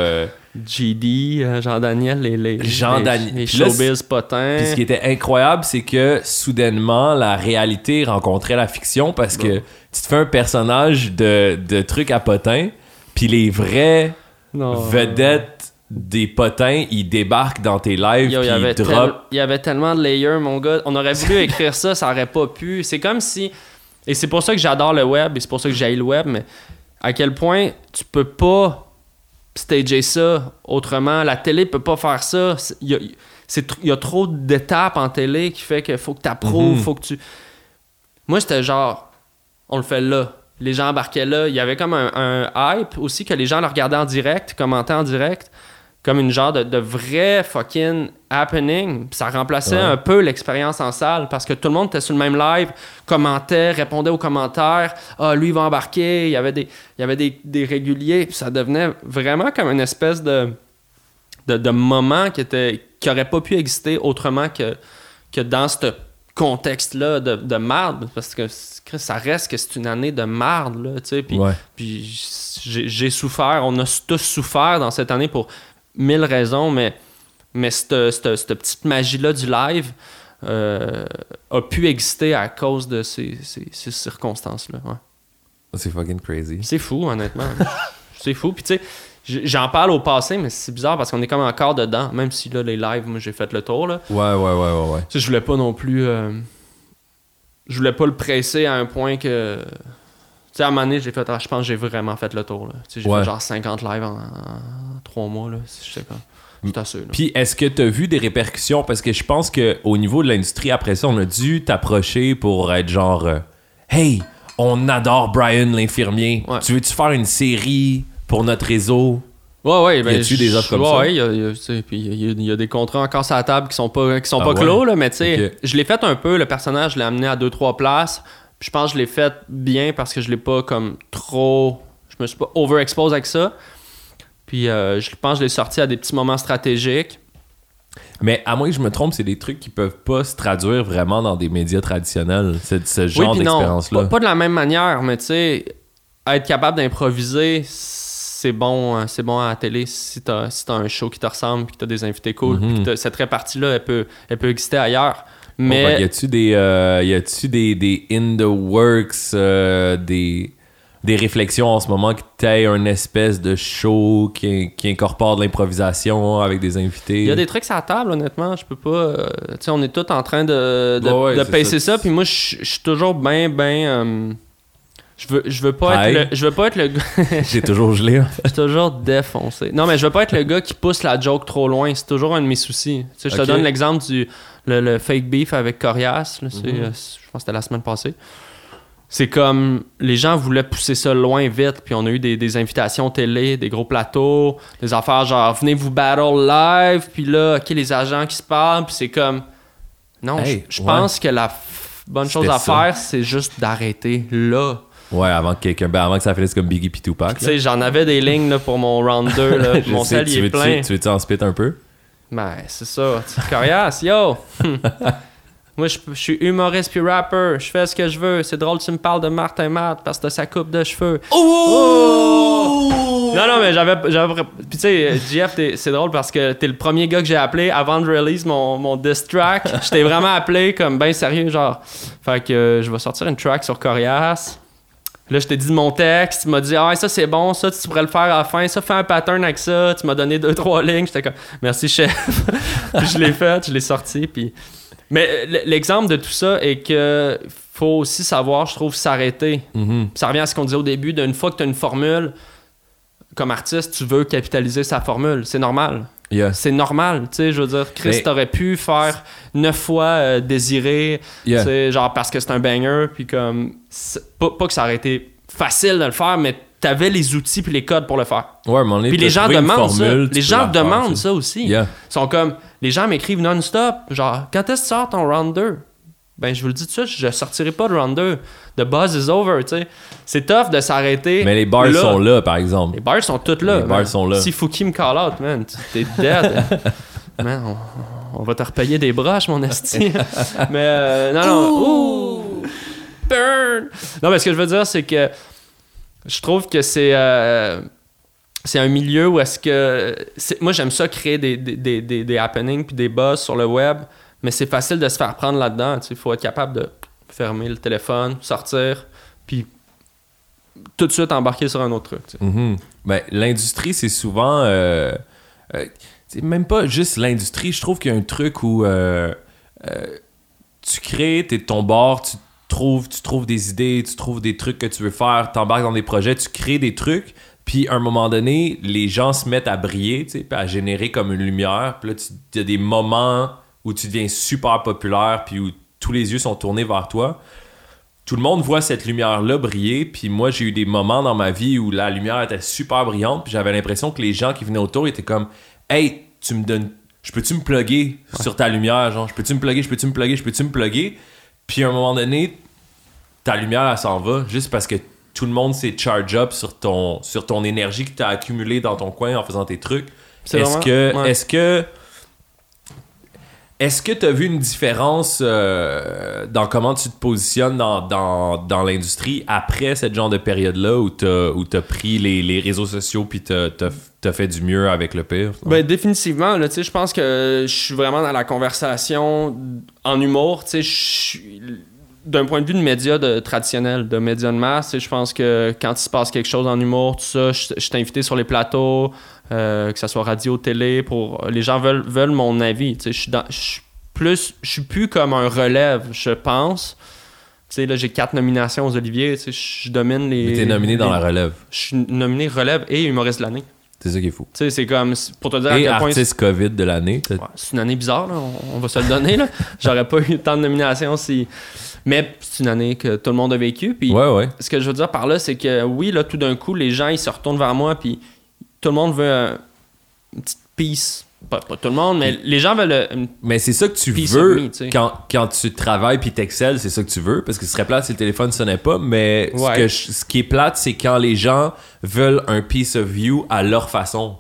GD, euh, Jean-Daniel, les, les, Jean les- Daniel. les showbiz potins. Puis ce qui était incroyable, c'est que soudainement, la réalité rencontrait la fiction parce que tu te fais un personnage de, de trucs à potins, puis les vrais Non. vedettes des potins, ils débarquent dans tes lives, Yo, puis il, y avait ils drop. il y avait tellement de layers, mon gars. On aurait voulu écrire ça, ça aurait pas pu. C'est comme si. Et c'est pour ça que j'adore le web et c'est pour ça que j'aille le web, mais à quel point tu peux pas stager ça autrement. La télé peut pas faire ça. Il y a, il y a trop d'étapes en télé qui fait qu'il faut que tu approuves, Mhm. faut que tu. Moi, c'était genre, on le fait là. Les gens embarquaient là. Il y avait comme un, un hype aussi que les gens le regardaient en direct, commentaient en direct, comme une genre de, de vrai fucking happening. Ça remplaçait Ouais. un peu l'expérience en salle parce que tout le monde était sur le même live, commentait, répondait aux commentaires. Ah, lui, il va embarquer. Il y avait des, il y avait des, des réguliers. Puis ça devenait vraiment comme une espèce de, de, de moment qui était qui aurait pas pu exister autrement que, que dans ce contexte-là de, de marde. Parce que ça reste que c'est une année de marde, là, tu sais. Puis, Ouais. puis j'ai j'ai souffert, on a tous souffert dans cette année pour mille raisons, mais, mais cette, cette- cette petite magie-là du live euh, a pu exister à cause de ces, ces- ces circonstances-là. ouais. C'est fucking crazy. C'est fou, honnêtement. c'est fou. Puis tu sais, j'en parle au passé, mais c'est bizarre parce qu'on est comme encore dedans, même si là, les lives, moi, j'ai fait le tour. Là. Ouais, ouais, ouais, ouais, ouais. Tu sais, je voulais pas non plus. euh, je voulais pas le presser à un point que. Tu sais, à un moment donné, j'ai fait. ah, je pense que j'ai vraiment fait le tour. Tu sais, j'ai Ouais. fait genre 50 lives en, 3 mois. Là. Je sais pas. C'est assez. Là. Puis est-ce que tu as vu des répercussions? Parce que je pense qu'au niveau de l'industrie, après ça, on a dû t'approcher pour être genre euh, Hey, on adore Brian l'infirmier. Ouais. Tu veux-tu faire une série pour notre réseau? Ouais, ouais. Ben, Y a-tu des offres comme ouais, ça? Ouais, il y y a- tu y y des contrats encore sur la table qui sont pas, qui sont Ah pas ouais? clos, là, mais tu sais, je l'ai fait un peu. Le personnage, je l'ai amené à deux, trois places. Puis je pense que je l'ai fait bien parce que je l'ai pas comme trop. Je me suis pas overexposé avec ça. Puis euh, je pense que je l'ai sorti à des petits moments stratégiques. Mais à moins que je me trompe, c'est des trucs qui peuvent pas se traduire vraiment dans des médias traditionnels. C'est ce genre oui, d'expérience-là. pas, pas de la même manière, mais tu sais, être capable d'improviser, c'est bon, hein, c'est bon à la télé si t'as si t'as un show qui te ressemble, puis que t'as des invités cool, puis que t'as- cette répartie-là, elle peut, elle peut exister ailleurs. Bon, Mais y a-tu des, euh, y a-tu des, des in the works, euh, des, des réflexions en ce moment que t'aies un espèce de show qui, qui incorpore de l'improvisation avec des invités? Il y a des trucs à la table, honnêtement. Je peux pas. euh, tu sais, on est tous en train de, de, Ouais, ouais, de c'est pacer ça. ça. Puis moi, je suis toujours bien, bien. je veux, je veux pas être le, je veux pas être le gars. J'ai toujours gelé. hein. Je suis toujours défoncé. Non, mais je veux pas être le gars qui pousse la joke trop loin. C'est toujours un de mes soucis. Tu sais, je te donne l'exemple du le, le fake beef avec Corias. Mhm. euh, je pense que c'était la semaine passée. C'est comme les gens voulaient pousser ça loin vite, puis on a eu des, des invitations télé, des gros plateaux, des affaires genre venez vous battle live, puis là, ok, les agents qui se parlent, puis c'est comme non, Hey, je ouais. pense que la bonne chose à ça. faire, c'est juste d'arrêter là. Ouais, avant que quelqu'un. Ben, avant que ça finisse comme Biggie pis Tupac. Tu sais, j'en avais des lignes là, pour mon round 2. Là. Mon sais, sel, tu il est plein. Tu veux-tu en spit un peu? Ben, c'est ça. Tu- Coriace, yo! Moi, je, je suis humoriste puis rapper. Je fais ce que je veux. C'est drôle, tu me parles de Martin Matt parce que t'as sa coupe de cheveux. Oh! Non, non, mais j'avais. j'avais- Puis tu sais, t'es- c'est drôle parce que t'es le premier gars que j'ai appelé avant de release mon, mon diss track. Je t'ai vraiment appelé comme ben sérieux, genre. Fait que euh, je vais sortir une track sur Corias. Là, je t'ai dit mon texte, tu m'as dit, ah, ça c'est bon, ça tu pourrais le faire à la fin, ça fais un pattern avec ça, tu m'as donné deux, trois lignes, j'étais comme, merci chef. puis je l'ai fait, je l'ai sorti, puis. Mais euh, l'exemple de tout ça est que faut aussi savoir, je trouve, s'arrêter. Mhm. Puis ça revient à ce qu'on disait au début, d'une fois que tu as une formule, comme artiste, tu veux capitaliser sa formule, c'est normal. Yeah. C'est normal, tu sais, je veux dire, Chris, t'aurais pu faire neuf fois euh, désiré, Yeah. tu sais, genre parce que c'est un banger, puis comme, pas, pas que ça aurait été facile de le faire, mais t'avais les outils puis les codes pour le faire. Ouais, Puis les gens demandent formule, ça. Les gens faire, demandent ça aussi. Yeah. Ils sont comme, les gens m'écrivent non-stop, genre, quand est-ce que tu sors ton round 2? Ben, je vous le dis tout de suite, je sortirai pas de round 2. The buzz is over, tu sais. C'est tough de s'arrêter. Mais les bars là. sont là, par exemple. Les bars sont toutes là. Les bars sont là. Si Fouki me call out, man, t'es dead. man, on, on va te repayer des broches, mon esti. mais euh, non, non. Ouh! Burn! Non, mais ce que je veux dire, c'est que je trouve que c'est. euh, c'est un milieu où est-ce que. Moi, j'aime ça créer des, des, des, des, happenings puis des buzz sur le web, mais c'est facile de se faire prendre là-dedans. Il faut être capable de fermer le téléphone, sortir, puis tout de suite embarquer sur un autre truc. Mhm. Ben, l'industrie, c'est souvent. euh, euh, même pas juste l'industrie. Je trouve qu'il y a un truc où euh, euh, tu crées, t'es de ton bord, tu trouves, tu trouves des idées, tu trouves des trucs que tu veux faire, t'embarques dans des projets, tu crées des trucs. Puis à un moment donné, les gens se mettent à briller, tu sais, puis à générer comme une lumière. Puis là, il y a des moments où tu deviens super populaire, puis où tous les yeux sont tournés vers toi tout le monde voit cette lumière-là briller, puis moi, j'ai eu des moments dans ma vie où la lumière était super brillante, puis j'avais l'impression que les gens qui venaient autour étaient comme « Hey, tu me donnes... Je peux-tu me plugger sur ta lumière? Genre, je peux-tu me plugger? Je peux-tu me plugger? Je peux-tu me plugger? » Puis à un moment donné, ta lumière, elle s'en va, juste parce que tout le monde s'est charge up sur ton, sur ton énergie que tu as accumulée dans ton coin en faisant tes trucs. Est-ce que... ouais. Est-ce que... Est-ce que tu as vu une différence euh, dans comment tu te positionnes dans, dans, dans l'industrie après cette genre de période-là où tu as, pris les, les réseaux sociaux puis tu as, fait du mieux avec le pire? Ben, définitivement, je pense que je suis vraiment dans la conversation en humour, je suis- d'un point de vue de média de, traditionnel, de média de masse, je pense que quand il se passe quelque chose en humour, tout ça, je, je suis invité sur les plateaux, euh, que ce soit radio, télé, pour les gens veulent, veulent mon avis, je suis dans- je suis plus, je suis plus comme un relève, je pense. Là, j'ai quatre nominations aux Olivier, je domine les... Tu es nominé dans la relève. Je suis nominé relève et humoriste de l'année. C'est ça qui est fou. Tu sais, c'est comme, pour te dire à Et quel point... artiste COVID de l'année. Ouais, c'est une année bizarre, là, on, on va se le donner. là. J'aurais pas eu tant de nominations si. Mais c'est une année que tout le monde a vécu. Puis Ouais, ouais. ce que je veux dire par là, c'est que oui, là, tout d'un coup, les gens ils se retournent vers moi, puis tout le monde veut un- une petite piece. Pas, pas tout le monde, mais les gens veulent euh, une- Mais c'est ça que tu veux of me, tu sais. quand, quand tu travailles puis t'excelles, c'est ça que tu veux. Parce que ce serait plate si le téléphone sonnait pas. Mais ce, Ouais. que je- ce qui est plate, c'est quand les gens veulent un piece of you à leur façon.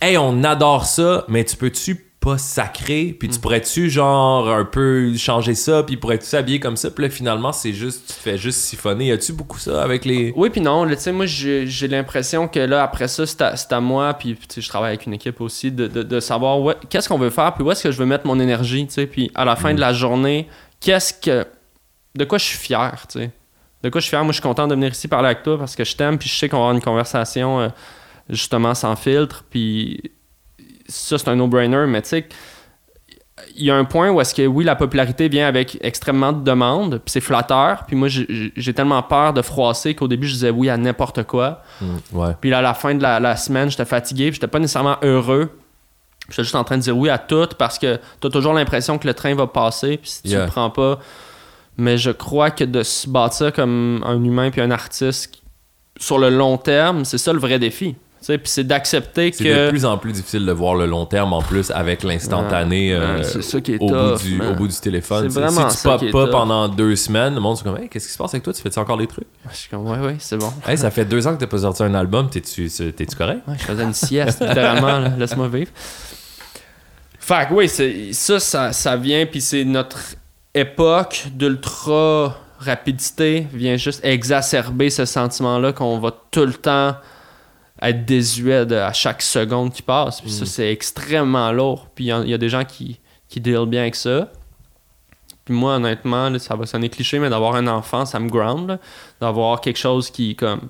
Hey, on adore ça, mais tu peux-tu pas sacrer? Puis tu Mm. pourrais-tu, genre, un peu changer ça? Puis pourrais-tu s'habiller comme ça? Puis là, finalement, c'est juste, tu te fais juste siphonner. Y a-tu beaucoup ça avec les. Oui, puis non. là, Tu sais, moi, j'ai l'impression que là, après ça, c'est à, moi, puis tu sais, je travaille avec une équipe aussi, de, de- de savoir qu'est-ce qu'on veut faire, puis où est-ce que je veux mettre mon énergie, tu sais, puis à la fin de la journée, qu'est-ce que. De quoi je suis fier, tu sais. de quoi je suis fier? Moi, je suis content de venir ici parler avec toi parce que je t'aime, puis je sais qu'on va avoir une conversation euh, justement sans filtre. Puis ça, c'est un no-brainer, mais tu sais, il y a un point où est-ce que oui, la popularité vient avec extrêmement de demandes, puis c'est flatteur. Puis moi, j'ai tellement peur de froisser qu'au début, je disais oui à n'importe quoi. Mm, ouais. Puis là, à la fin de la, la semaine, j'étais fatigué, puis j'étais pas nécessairement heureux. J'étais juste en train de dire oui à tout parce que t'as toujours l'impression que le train va passer, puis si tu Yeah. le prends pas. Mais je crois que de se bâtir comme un humain puis un artiste sur le long terme, c'est ça le vrai défi. Puis c'est d'accepter C'est que. de plus en plus difficile de voir le long terme en plus avec l'instantané Ouais, euh, ouais, c'est ça qui est au, bout du, au bout du téléphone. C'est vraiment si tu ça pop qui est pas tough. pendant deux semaines, le monde c'est comme hey, qu'est-ce qui se passe avec toi? Tu fais-tu encore des trucs? Je suis comme, ouais, ouais, c'est bon. Hey, ça fait deux ans que t'as pas sorti un album, t'es-tu t'es-tu correct? Ouais, je faisais une sieste, littéralement. là. Laisse-moi vivre. Fait que oui, c'est- ça, ça, ça vient, puis c'est notre époque d'ultra rapidité vient juste exacerber ce sentiment-là qu'on va tout le temps être désuet de- à chaque seconde qui passe. Puis ça, c'est extrêmement lourd. Puis il y a des gens qui, qui deal bien avec ça. Puis moi, honnêtement, là, ça va sonner cliché, mais d'avoir un enfant, ça me ground. D'avoir quelque chose qui, comme,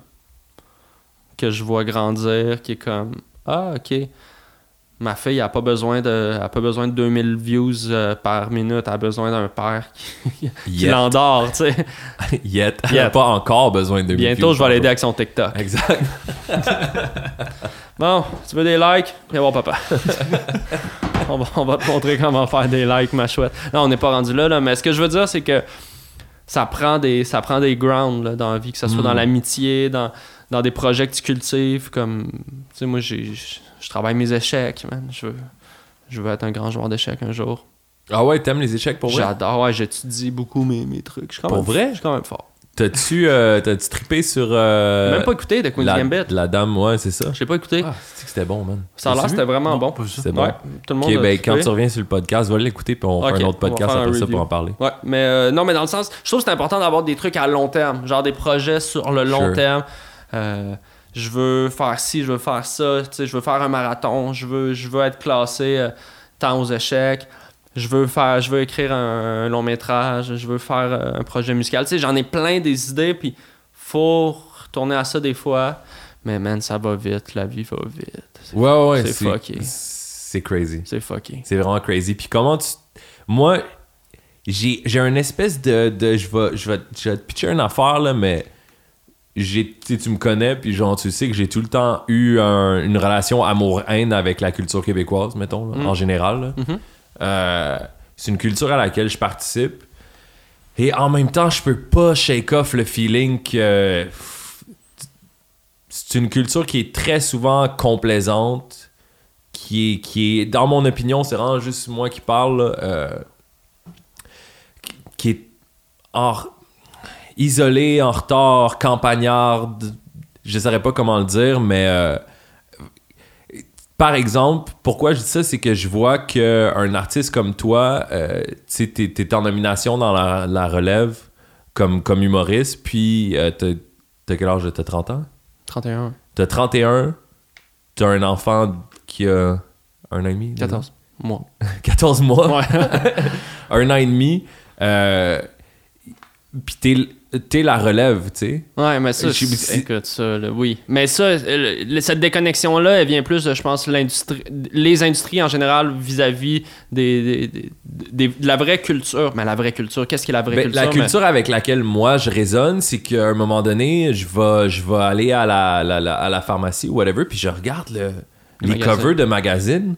que je vois grandir, qui est comme, ah, ok. Ma fille a pas besoin de, a pas besoin de 2000 views euh, par minute, elle a besoin d'un père qui, l'endort, tu sais. Yet. Elle Yet. a pas encore besoin de Bientôt, views je vais l'aider avec son TikTok. Exact. Bon, tu veux des likes? Viens voir papa. on, va, on va te montrer comment faire des likes, ma chouette. Non, on n'est pas rendu là, là, mais ce que je veux dire, c'est que ça prend des, ça prend des grounds là, dans la vie, que ce soit Mm. dans l'amitié, dans, dans des projets que tu cultives, comme, tu sais, moi, j'ai, je travaille mes échecs, man. Je veux, je veux être un grand joueur d'échecs un jour. Ah ouais, t'aimes les échecs pour vrai? J'adore, ouais, j'étudie beaucoup mes, mes trucs. Je suis quand Pour même- vrai? Je suis quand même fort. T'as-tu euh, t'as-tu trippé sur euh, Même pas écouté de Queen's la, Gambit. la dame, ouais, c'est ça. J'ai pas écouté. Ah, c'est que c'était bon, man? ça a l'air, c'était vraiment Non, bon. C'est bon. Ouais, tout le monde Ok, a ben trippé. quand tu reviens sur le podcast, va l'écouter puis on va Ok, faire un autre podcast après ça pour en parler. Ouais, mais euh, non, mais dans le sens, je trouve que c'est important d'avoir des trucs à long terme, genre des projets sur le long Sure. terme. Je veux faire ci, je veux faire ça, je veux faire un marathon, je veux, je veux être classé euh, tant aux échecs. Je veux faire, je veux écrire un, un long métrage, je veux faire euh, un projet musical. J'en ai plein des idées, puis faut retourner à ça des fois. Mais man, ça va vite, la vie va vite. C'est- Ouais, ouais. C'est fucké. C'est crazy. C'est fucké. C'est vraiment crazy. Puis comment tu. Moi, j'ai j'ai un espèce de. de je, vais, je, vais, je vais te pitcher une affaire, là, mais. J'ai tu me connais, puis genre, tu sais que j'ai tout le temps eu un- une relation amour-haine avec la culture québécoise, mettons, là, Mm. en général. Mhm. Euh, c'est une culture à laquelle je participe. Et en même temps, je peux pas shake off le feeling que c'est une culture qui est très souvent complaisante, qui est, qui est dans mon opinion, c'est vraiment juste moi qui parle, là, euh, qui- qui est en, isolée, en retard, campagnarde, je saurais pas comment le dire, mais euh, par exemple, pourquoi je dis ça, c'est que je vois qu'un artiste comme toi, euh, tu t'es en nomination dans la, la relève comme, comme humoriste, puis euh, t'as, quel âge? T'as 30 ans? 31. T'as 31, t'as un enfant qui a un an et demi? deux ans? 14. Moi. 14 mois, Ouais. un an et demi, euh, puis t'es, la relève, tu sais. Ouais, mais ça, Je- écoute, ça, là, oui. Mais ça, le- cette déconnexion-là, elle vient plus de, je pense, l'industrie, les industries en général vis-à-vis des, des- des- des- de la vraie culture. Mais la vraie culture, qu'est-ce qui est la vraie Ben, culture? la mais- culture avec laquelle moi je résonne, c'est qu'à un moment donné, je vais, je vais aller à la, la- la- à la pharmacie ou whatever, puis je regarde le, Le les covers de magazines.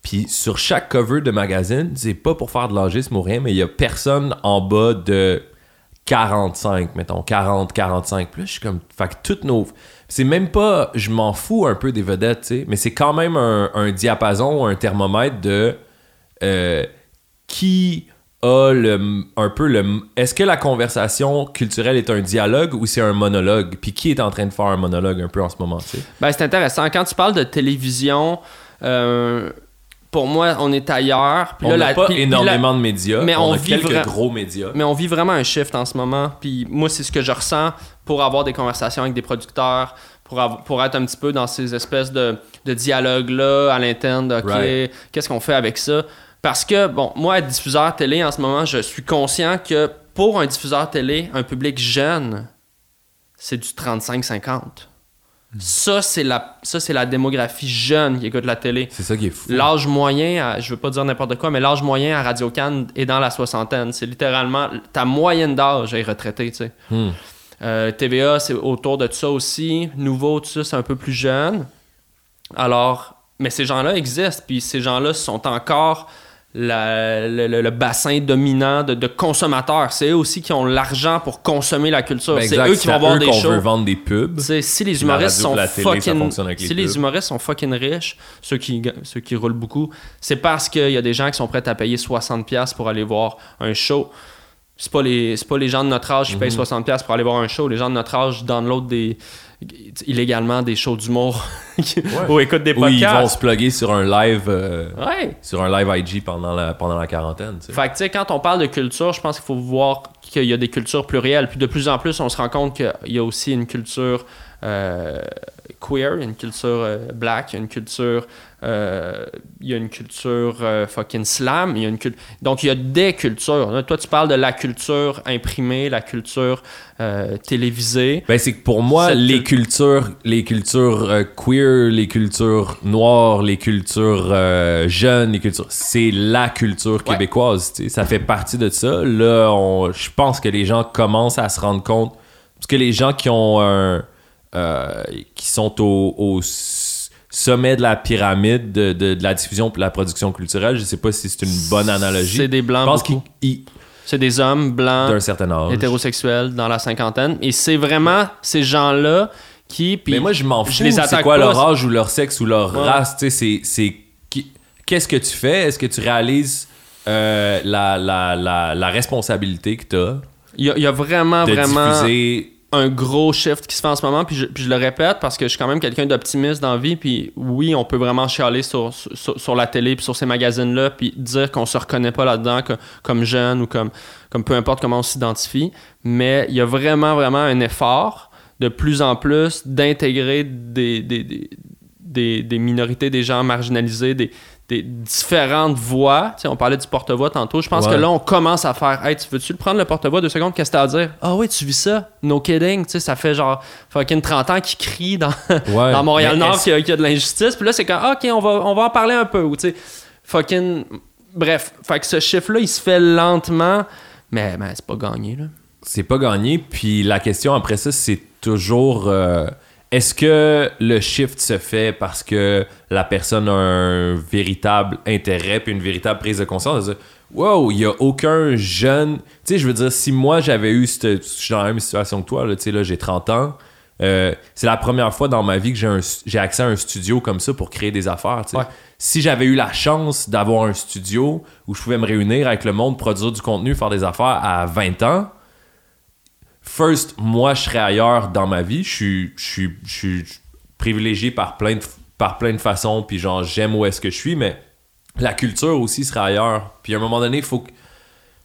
Puis sur chaque cover de magazine, c'est pas pour faire de l'agisme ou rien, mais il y a personne en bas de 45, mettons, 40, 45. Puis là, je suis comme. Fait que toutes nos. C'est même pas. Je m'en fous un peu des vedettes, tu sais, mais c'est quand même un, un diapason ou un thermomètre de. euh, qui a le, un peu le. Est-ce que la conversation culturelle est un dialogue ou c'est un monologue? Puis qui est en train de faire un monologue un peu en ce moment, tu sais? Ben, c'est intéressant. Quand tu parles de télévision, euh, pour moi, on est ailleurs. Puis On n'a pas puis- puis énormément de médias, mais on, on a vit quelques gros médias. Mais on vit vraiment un shift en ce moment. Puis moi, c'est ce que je ressens pour avoir des conversations avec des producteurs, pour, avoir- pour être un petit peu dans ces espèces de, de dialogues-là à l'interne de OK, Right. qu'est-ce qu'on fait avec ça? Parce que, bon, moi, être diffuseur télé en ce moment, je suis conscient que pour un diffuseur télé, un public jeune, c'est du 35-50. Ça, c'est la, ça, c'est la démographie jeune qui écoute la télé. C'est ça qui est fou. L'âge moyen, à- je veux pas dire n'importe quoi, mais l'âge moyen à Radio Cannes est dans la soixantaine. C'est littéralement ta moyenne d'âge est retraitée, tu sais. Hmm. Euh, TVA, c'est autour de ça aussi. Nouveau, tout ça, c'est un peu plus jeune. Alors, mais ces gens-là existent, puis ces gens-là sont encore la- le, le- le bassin dominant de, de consommateurs. C'est eux aussi qui ont l'argent pour consommer la culture. Ben c'est eux qui vont avoir eux des qu'on shows. veut vendre des pubs. Si les humoristes radio, sont télé, fucking les si les humoristes sont fucking riches, ceux qui ceux qui roulent beaucoup, c'est parce qu'il y a des gens qui sont prêts à payer 60 pièces pour aller voir un show. C'est pas les c'est pas les gens de notre âge qui Mhm. payent 60 pièces pour aller voir un show, les gens de notre âge download des illégalement des shows d'humour ou écoutent des Ou ils vont podcasts. se plugger sur un live euh, Ouais. sur un live IG pendant la, pendant la quarantaine. Fait que, tu sais, quand on parle de culture, je pense qu'il faut voir qu'il y a des cultures plurielles. Puis de plus en plus, on se rend compte qu'il y a aussi une culture euh, queer, une culture euh, black, une culture. Euh, il y a une culture euh, fucking slam. Y a une Donc, il y a des cultures. Là, toi, tu parles de la culture imprimée, la culture euh, télévisée. Ben, c'est que pour moi, Cette les cul- cultures, les cultures euh, queer, les cultures noires, les cultures jeunes, les cultures, c'est la culture Ouais. québécoise. tu sais. Ça fait partie de ça. Là, on- je pense que les gens commencent à se rendre compte. Parce que les gens qui ont un. qui sont au, au sommet de la pyramide de, de- de la diffusion et de la production culturelle, je sais pas si c'est une bonne analogie. C'est des Je blancs pense qu'ils. beaucoup. ils- C'est des hommes blancs. d'un certain âge. hétérosexuels dans la cinquantaine. Et c'est vraiment ces gens-là qui. puis mais moi, je m'en fous. je C'est quoi pas, leur âge ou leur sexe ou leur Ouais. race? Tu sais, c'est- Qu'est-ce que tu fais? Est-ce que tu réalises euh, la, la, la, la responsabilité que tu as Il y, a- il y a vraiment, de vraiment diffuser. Un gros shift qui se fait en ce moment. Puis je, puis je le répète parce que je suis quand même quelqu'un d'optimiste dans la vie. Puis oui, on peut vraiment chialer sur, la télé puis sur ces magazines-là. Puis dire qu'on se reconnaît pas là-dedans comme jeune ou comme, peu importe comment on s'identifie. Mais il y a vraiment, vraiment un effort de plus en plus d'intégrer des- des minorités, des gens marginalisés, des, des différentes voix. Tu sais, on parlait du porte-voix tantôt. Je pense Ouais. que là, on commence à faire Hey, tu veux-tu le prendre le porte-voix? Deux secondes Qu'est-ce que t'as à dire? Ah oui, tu vis ça? No kidding. Tu sais, ça fait genre fucking 30 ans qu'il crie dans, Ouais. dans Montréal-Nord qu'il y, a- qu'il y a de l'injustice. Puis là, c'est quand OK, on va, on va en parler un peu. Ou tu sais, fucking. Bref, fait que ce chiffre-là, il se fait lentement. Mais, mais c'est pas gagné, là. c'est pas gagné. Puis la question après ça, c'est toujours euh, est-ce que le shift se fait parce que la personne a un véritable intérêt puis une véritable prise de conscience Wow, il y a aucun jeune. Tu sais, je veux dire, si moi j'avais eu. cette- Je suis dans la même situation que toi, là, tu sais, là, j'ai 30 ans. euh, c'est la première fois dans ma vie que j'ai un- j'ai accès à un studio comme ça pour créer des affaires. Ouais. Si j'avais eu la chance d'avoir un studio où je pouvais me réunir avec le monde, produire du contenu, faire des affaires à 20 ans, first, moi, je serais ailleurs dans ma vie. Je suis, je suis, je suis privilégié par plein de, par plein de façons, puis genre, j'aime où est-ce que je suis, mais la culture aussi serait ailleurs. Puis à un moment donné, il faut que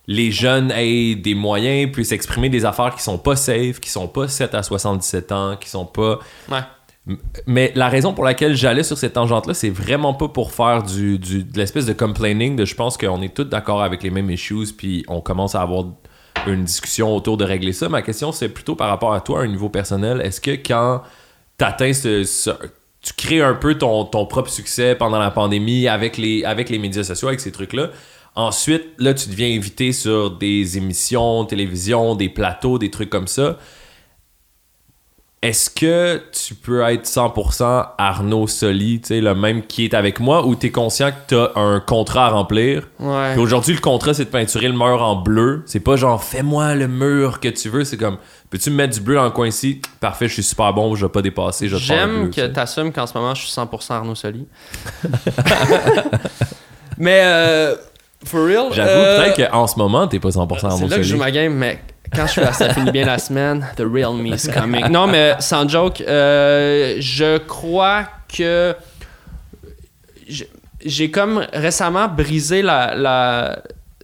les jeunes aient des moyens, puissent exprimer des affaires qui sont pas safe, qui sont pas 7 à 77 ans, qui sont pas... Ouais. Mais la raison pour laquelle j'allais sur cette tangente-là, c'est vraiment pas pour faire du, du- de l'espèce de complaining, de je pense qu'on est tous d'accord avec les mêmes issues, puis on commence à avoir une discussion autour de régler ça. Ma question, c'est plutôt par rapport à toi, à un niveau personnel. Est-ce que quand t'atteins ce, ce- Tu crées un peu ton, ton propre succès pendant la pandémie avec les, avec les médias sociaux, avec ces trucs-là. Ensuite, là, tu deviens invité sur des émissions, télévision, des plateaux, des trucs comme ça. Est-ce que tu peux être 100% Arnaud Soli, tu sais, le même qui est avec moi, ou t'es conscient que t'as un contrat à remplir? Ouais. Aujourd'hui, le contrat, c'est de peinturer le mur en bleu. C'est pas genre, fais-moi le mur que tu veux. C'est comme, peux-tu me mettre du bleu dans le coin ici? Parfait, je suis super bon, je vais pas dépasser, je J'aime que tu sais. tu assumes qu'en ce moment, je suis 100% Arnaud Soli. mais, euh, for real. J'avoue, euh, peut-être qu'en ce moment, t'es pas 100% C'est Arnaud là que je joue Soli. ma game, mais quand je suis à ça finit bien la semaine, the real me is coming. Non, mais sans joke, euh, je crois que j'ai- comme récemment brisé la.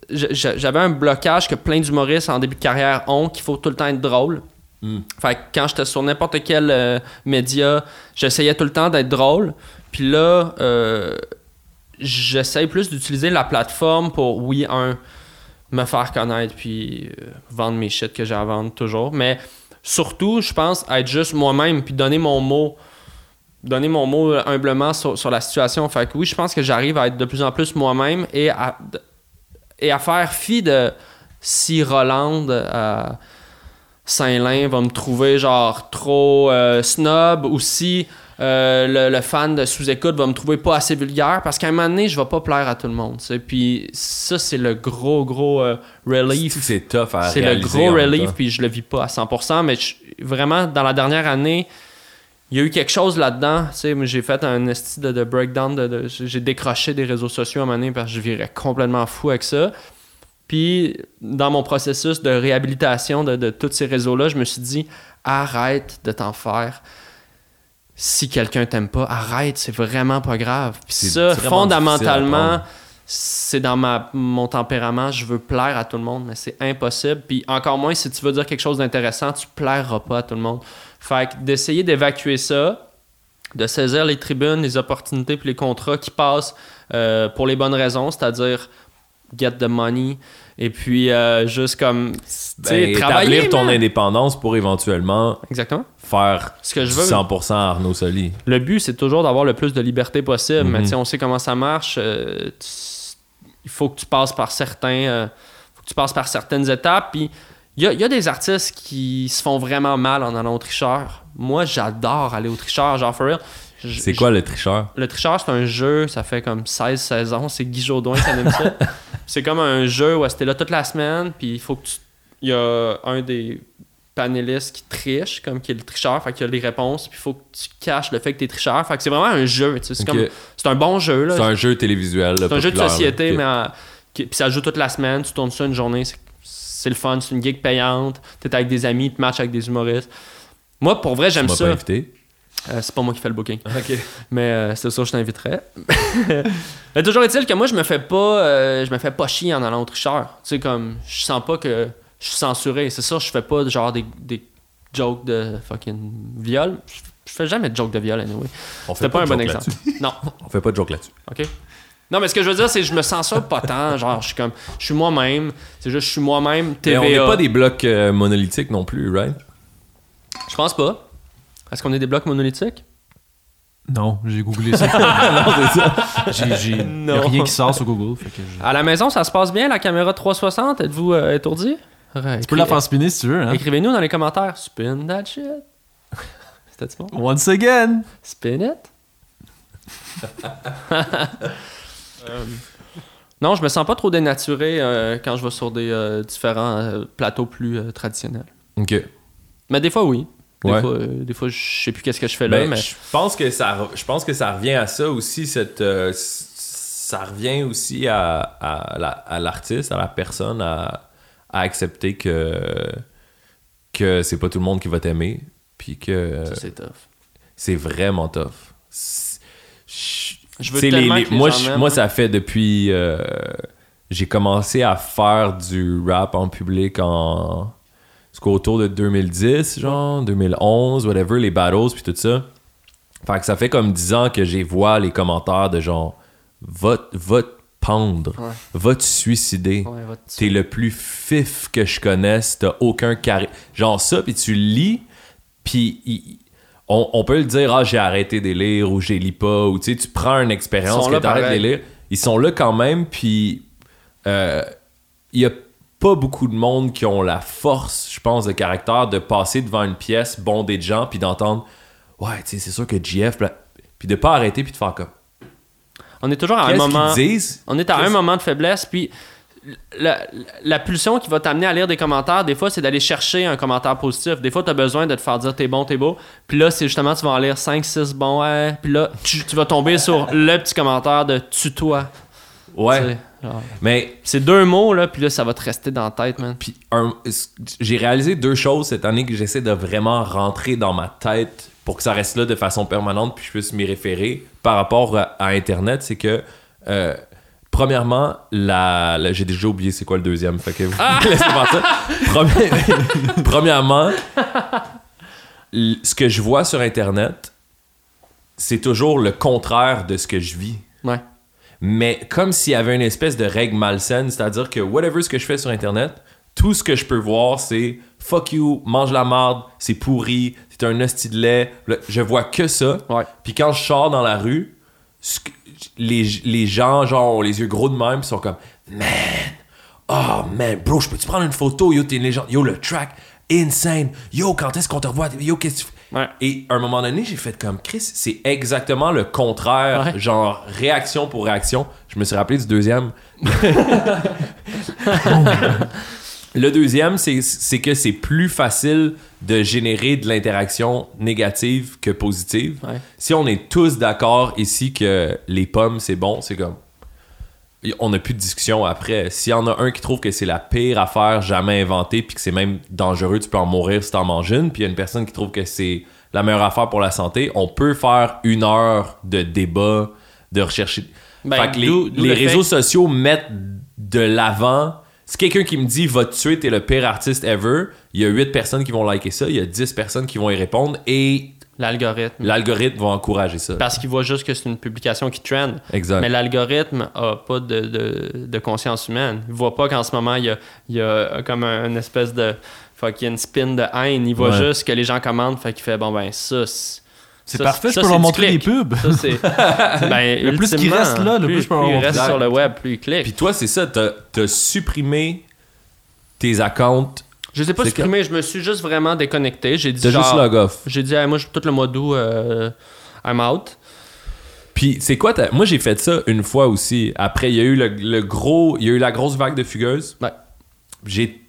J'avais un blocage que plein d'humoristes en début de carrière ont, qu'il faut tout le temps être drôle. Mm. Fait que quand j'étais sur n'importe quel euh, média, j'essayais tout le temps d'être drôle. Puis là, euh, j'essaye plus d'utiliser la plateforme pour, oui, un, me faire connaître puis euh, vendre mes shit que j'ai à vendre toujours. Mais surtout, je pense être juste moi-même puis donner mon mot donner mon mot humblement sur, sur la situation. Fait que oui, je pense que j'arrive à être de plus en plus moi-même et à, et à faire fi de si Roland euh, Saint-Lin va me trouver genre trop euh, snob ou si euh, le, le fan de sous-écoute va me trouver pas assez vulgaire parce qu'à un moment donné, je vais pas plaire à tout le monde. tu sais. Puis ça, c'est le gros, gros euh, relief C'est- tough à c'est le gros relief, puis je le vis pas à 100%, mais je- vraiment, dans la dernière année, il y a eu quelque chose là-dedans. J'ai fait un esti de, de breakdown, de, de- j'ai décroché des réseaux sociaux à un moment donné parce que je virais complètement fou avec ça. Puis, dans mon processus de réhabilitation de, de tous ces réseaux-là, je me suis dit, arrête de t'en faire. Si quelqu'un t'aime pas, arrête, c'est vraiment pas grave. Puis ça, fondamentalement, c'est dans ma, mon tempérament, je veux plaire à tout le monde, mais c'est impossible. Puis encore moins, si tu veux dire quelque chose d'intéressant, tu plairas pas à tout le monde. Fait que d'essayer d'évacuer ça, de saisir les tribunes, les opportunités puis les contrats qui passent euh, pour les bonnes raisons, c'est-à-dire get the money et puis euh, juste comme Ben, travailler établir ton man. indépendance pour éventuellement exactement faire ce que je veux 100% Arnaud Soli. le but, c'est toujours d'avoir le plus de liberté possible. Mais tu sais, on sait comment ça marche. euh, il faut que tu passes par certains, euh, faut que tu passes par certaines étapes. Puis il y a, il y a des artistes qui se font vraiment mal en allant au tricheur. Moi, j'adore aller au tricheur, genre for real. C'est quoi le tricheur? le tricheur, c'est un jeu, ça fait comme 16 saisons. C'est Guy Jodoin qui anime ça. c'est comme un jeu où c'était là toute la semaine, puis il faut que tu. Il y a un des panélistes qui triche, comme qui est le tricheur, fait qu'il y a les réponses, puis il faut que tu caches le fait que t'es tricheur. Fait que c'est vraiment un jeu, tu sais. C'est Ok. comme. C'est un bon jeu, là. C'est un jeu télévisuel. C'est un jeu de société, là. mais qui- puis ça joue toute la semaine, tu tournes ça une journée, c'est- le fun, c'est une gig payante, t'es avec des amis, tu matches avec des humoristes. Moi, pour vrai, j'aime ça. pas invité. Euh, c'est pas moi qui fais le booking. Ok. Mais euh, c'est sûr, je t'inviterais. Mais toujours est-il que moi, je me fais pas, euh, je me fais pas chier en allant au tricheur. Tu sais, comme, je sens pas que je suis censuré. C'est ça, je fais pas genre des, des jokes de fucking viol. Je, fais jamais de jokes de viol, anyway. On C'était fait pas un bon exemple. Non, On fait pas de joke là-dessus. ok. Non, mais ce que je veux dire, c'est que je me censure pas tant. Genre, je suis comme, je suis moi-même. C'est juste, je suis moi-même. Mais TVA. on n'est pas des blocs euh, monolithiques non plus, right? Je pense pas. Est-ce qu'on est des blocs monolithiques? Non, j'ai googlé ça. non, c'est ça. J'ai, Non. rien qui sort sur Google. Fait que je- À la maison, ça se passe bien, la caméra 360? Êtes-vous euh, étourdi? Tu peux la faire spinner si tu veux. Hein? Écrivez-nous dans les commentaires. Spin that shit. C'était bon? Once again. Spin it. Non, je me sens pas trop dénaturé euh, quand je vais sur des euh, différents euh, plateaux plus euh, traditionnels. Ok. Mais des fois, oui. Des, Ouais. fois, euh, des fois, je sais plus qu'est-ce que je fais là, Ben, mais je pense que ça je pense que ça revient à ça aussi cette euh, ça revient aussi à, à la- à l'artiste à la personne à, à accepter que que c'est pas tout le monde qui va t'aimer puis que ça, c'est tough. c'est vraiment tough je- Je veux tu sais, tellement que les moi je- ça fait depuis euh, j'ai commencé à faire du rap en public en c'est quoi, autour de 2010 genre 2011 whatever les battles puis tout ça fait que ça fait comme 10 ans que j'ai vois les commentaires de genre va te- va te pendre Ouais. va te suicider Ouais, T'es le plus fif que je connaisse, t'as aucun carré. Genre ça, puis tu lis, puis il- on, on peut le dire, ah, j'ai arrêté de lire ou j'ai lis pas, ou tu sais, tu prends une expérience que t'arrêtes de lire. Ils sont là quand même, puis euh, il y a pas beaucoup de monde qui ont la force, je pense, de caractère de passer devant une pièce bondée de gens, puis d'entendre, ouais, tu sais, c'est sûr que GF, puis de pas arrêter, puis de faire comme, On est toujours à un moment. On est à un moment de faiblesse, puis la, la pulsion qui va t'amener à lire des commentaires, des fois, c'est d'aller chercher un commentaire positif. Des fois, tu as besoin de te faire dire t'es bon, t'es beau. Puis là, c'est justement, tu vas en lire 5, 6 bons, ouais. Puis là, tu, tu vas tomber sur le petit commentaire de tutoie. Ouais, genre. mais C'est deux mots, là, puis là, ça va te rester dans la tête, man. Puis j'ai réalisé deux choses cette année que j'essaie de vraiment rentrer dans ma tête pour que ça reste là de façon permanente puis je puisse m'y référer par rapport à, à Internet. C'est que, euh, premièrement, la, la- j'ai déjà oublié c'est quoi le deuxième. Fait que vous. Premi- premièrement, ce que je vois sur Internet, c'est toujours le contraire de ce que je vis. Ouais. Mais comme s'il y avait une espèce de règle malsaine, c'est-à-dire que whatever ce que je fais sur Internet, tout ce que je peux voir, c'est fuck you, mange la marde, c'est pourri, c'est un hostie de lait. Je vois que ça. Ouais. Puis quand je sors dans la rue, les, les gens, genre, ont les yeux gros de même, sont comme, man, oh man, bro, je peux-tu prendre une photo? Yo, t'es une légende. Yo, le track, insane. Yo, quand est-ce qu'on te revoit? Yo, qu'est-ce que tu fais? Ouais. Et à un moment donné, j'ai fait comme Chris, c'est exactement le contraire, Ouais. genre réaction pour réaction. Je me suis rappelé du deuxième. le deuxième, c'est que c'est plus facile de générer de l'interaction négative que positive. Ouais. Si on est tous d'accord ici que les pommes, c'est bon, c'est comme. On n'a plus de discussion après. S'il y en a un qui trouve que c'est la pire affaire jamais inventée, puis que c'est même dangereux, tu peux en mourir si t'en manges une, puis il y a une personne qui trouve que c'est la meilleure affaire pour la santé, on peut faire une heure de débat, de rechercher. Ben, fait que les, le réseaux fait- sociaux mettent de l'avant. Si quelqu'un qui me dit va te tuer, t'es le pire artiste ever, il y a 8 personnes qui vont liker ça, il y a 10 personnes qui vont y répondre et L'algorithme. l'algorithme va encourager ça. Parce qu'il voit juste que c'est une publication qui trend. Exact. Mais l'algorithme a pas de, de, de conscience humaine. Il voit pas qu'en ce moment, il y a, il y a comme un- une espèce de fucking spin de haine. Il voit Ouais. juste que les gens commandent, fait qu'il fait bon ben ça. C'est ça, parfait, je ça, peux leur montrer des pubs. Ça, c'est. Ben, Le plus qu'il ultimement, reste là, le plus je peux plus leur il reste montrer. sur le web, plus il clique. Puis toi, c'est ça, t'as as supprimé tes accounts, je les ai pas supprimés, je me suis juste vraiment déconnecté. J'ai dit t'as juste genre. log off. J'ai dit, Hey, moi, tout le mois d'août, euh, I'm out. Puis c'est quoi ta- Moi j'ai fait ça une fois aussi. Après il y a eu le, le gros, il y a eu la grosse vague de fugueuses. Ouais. J'ai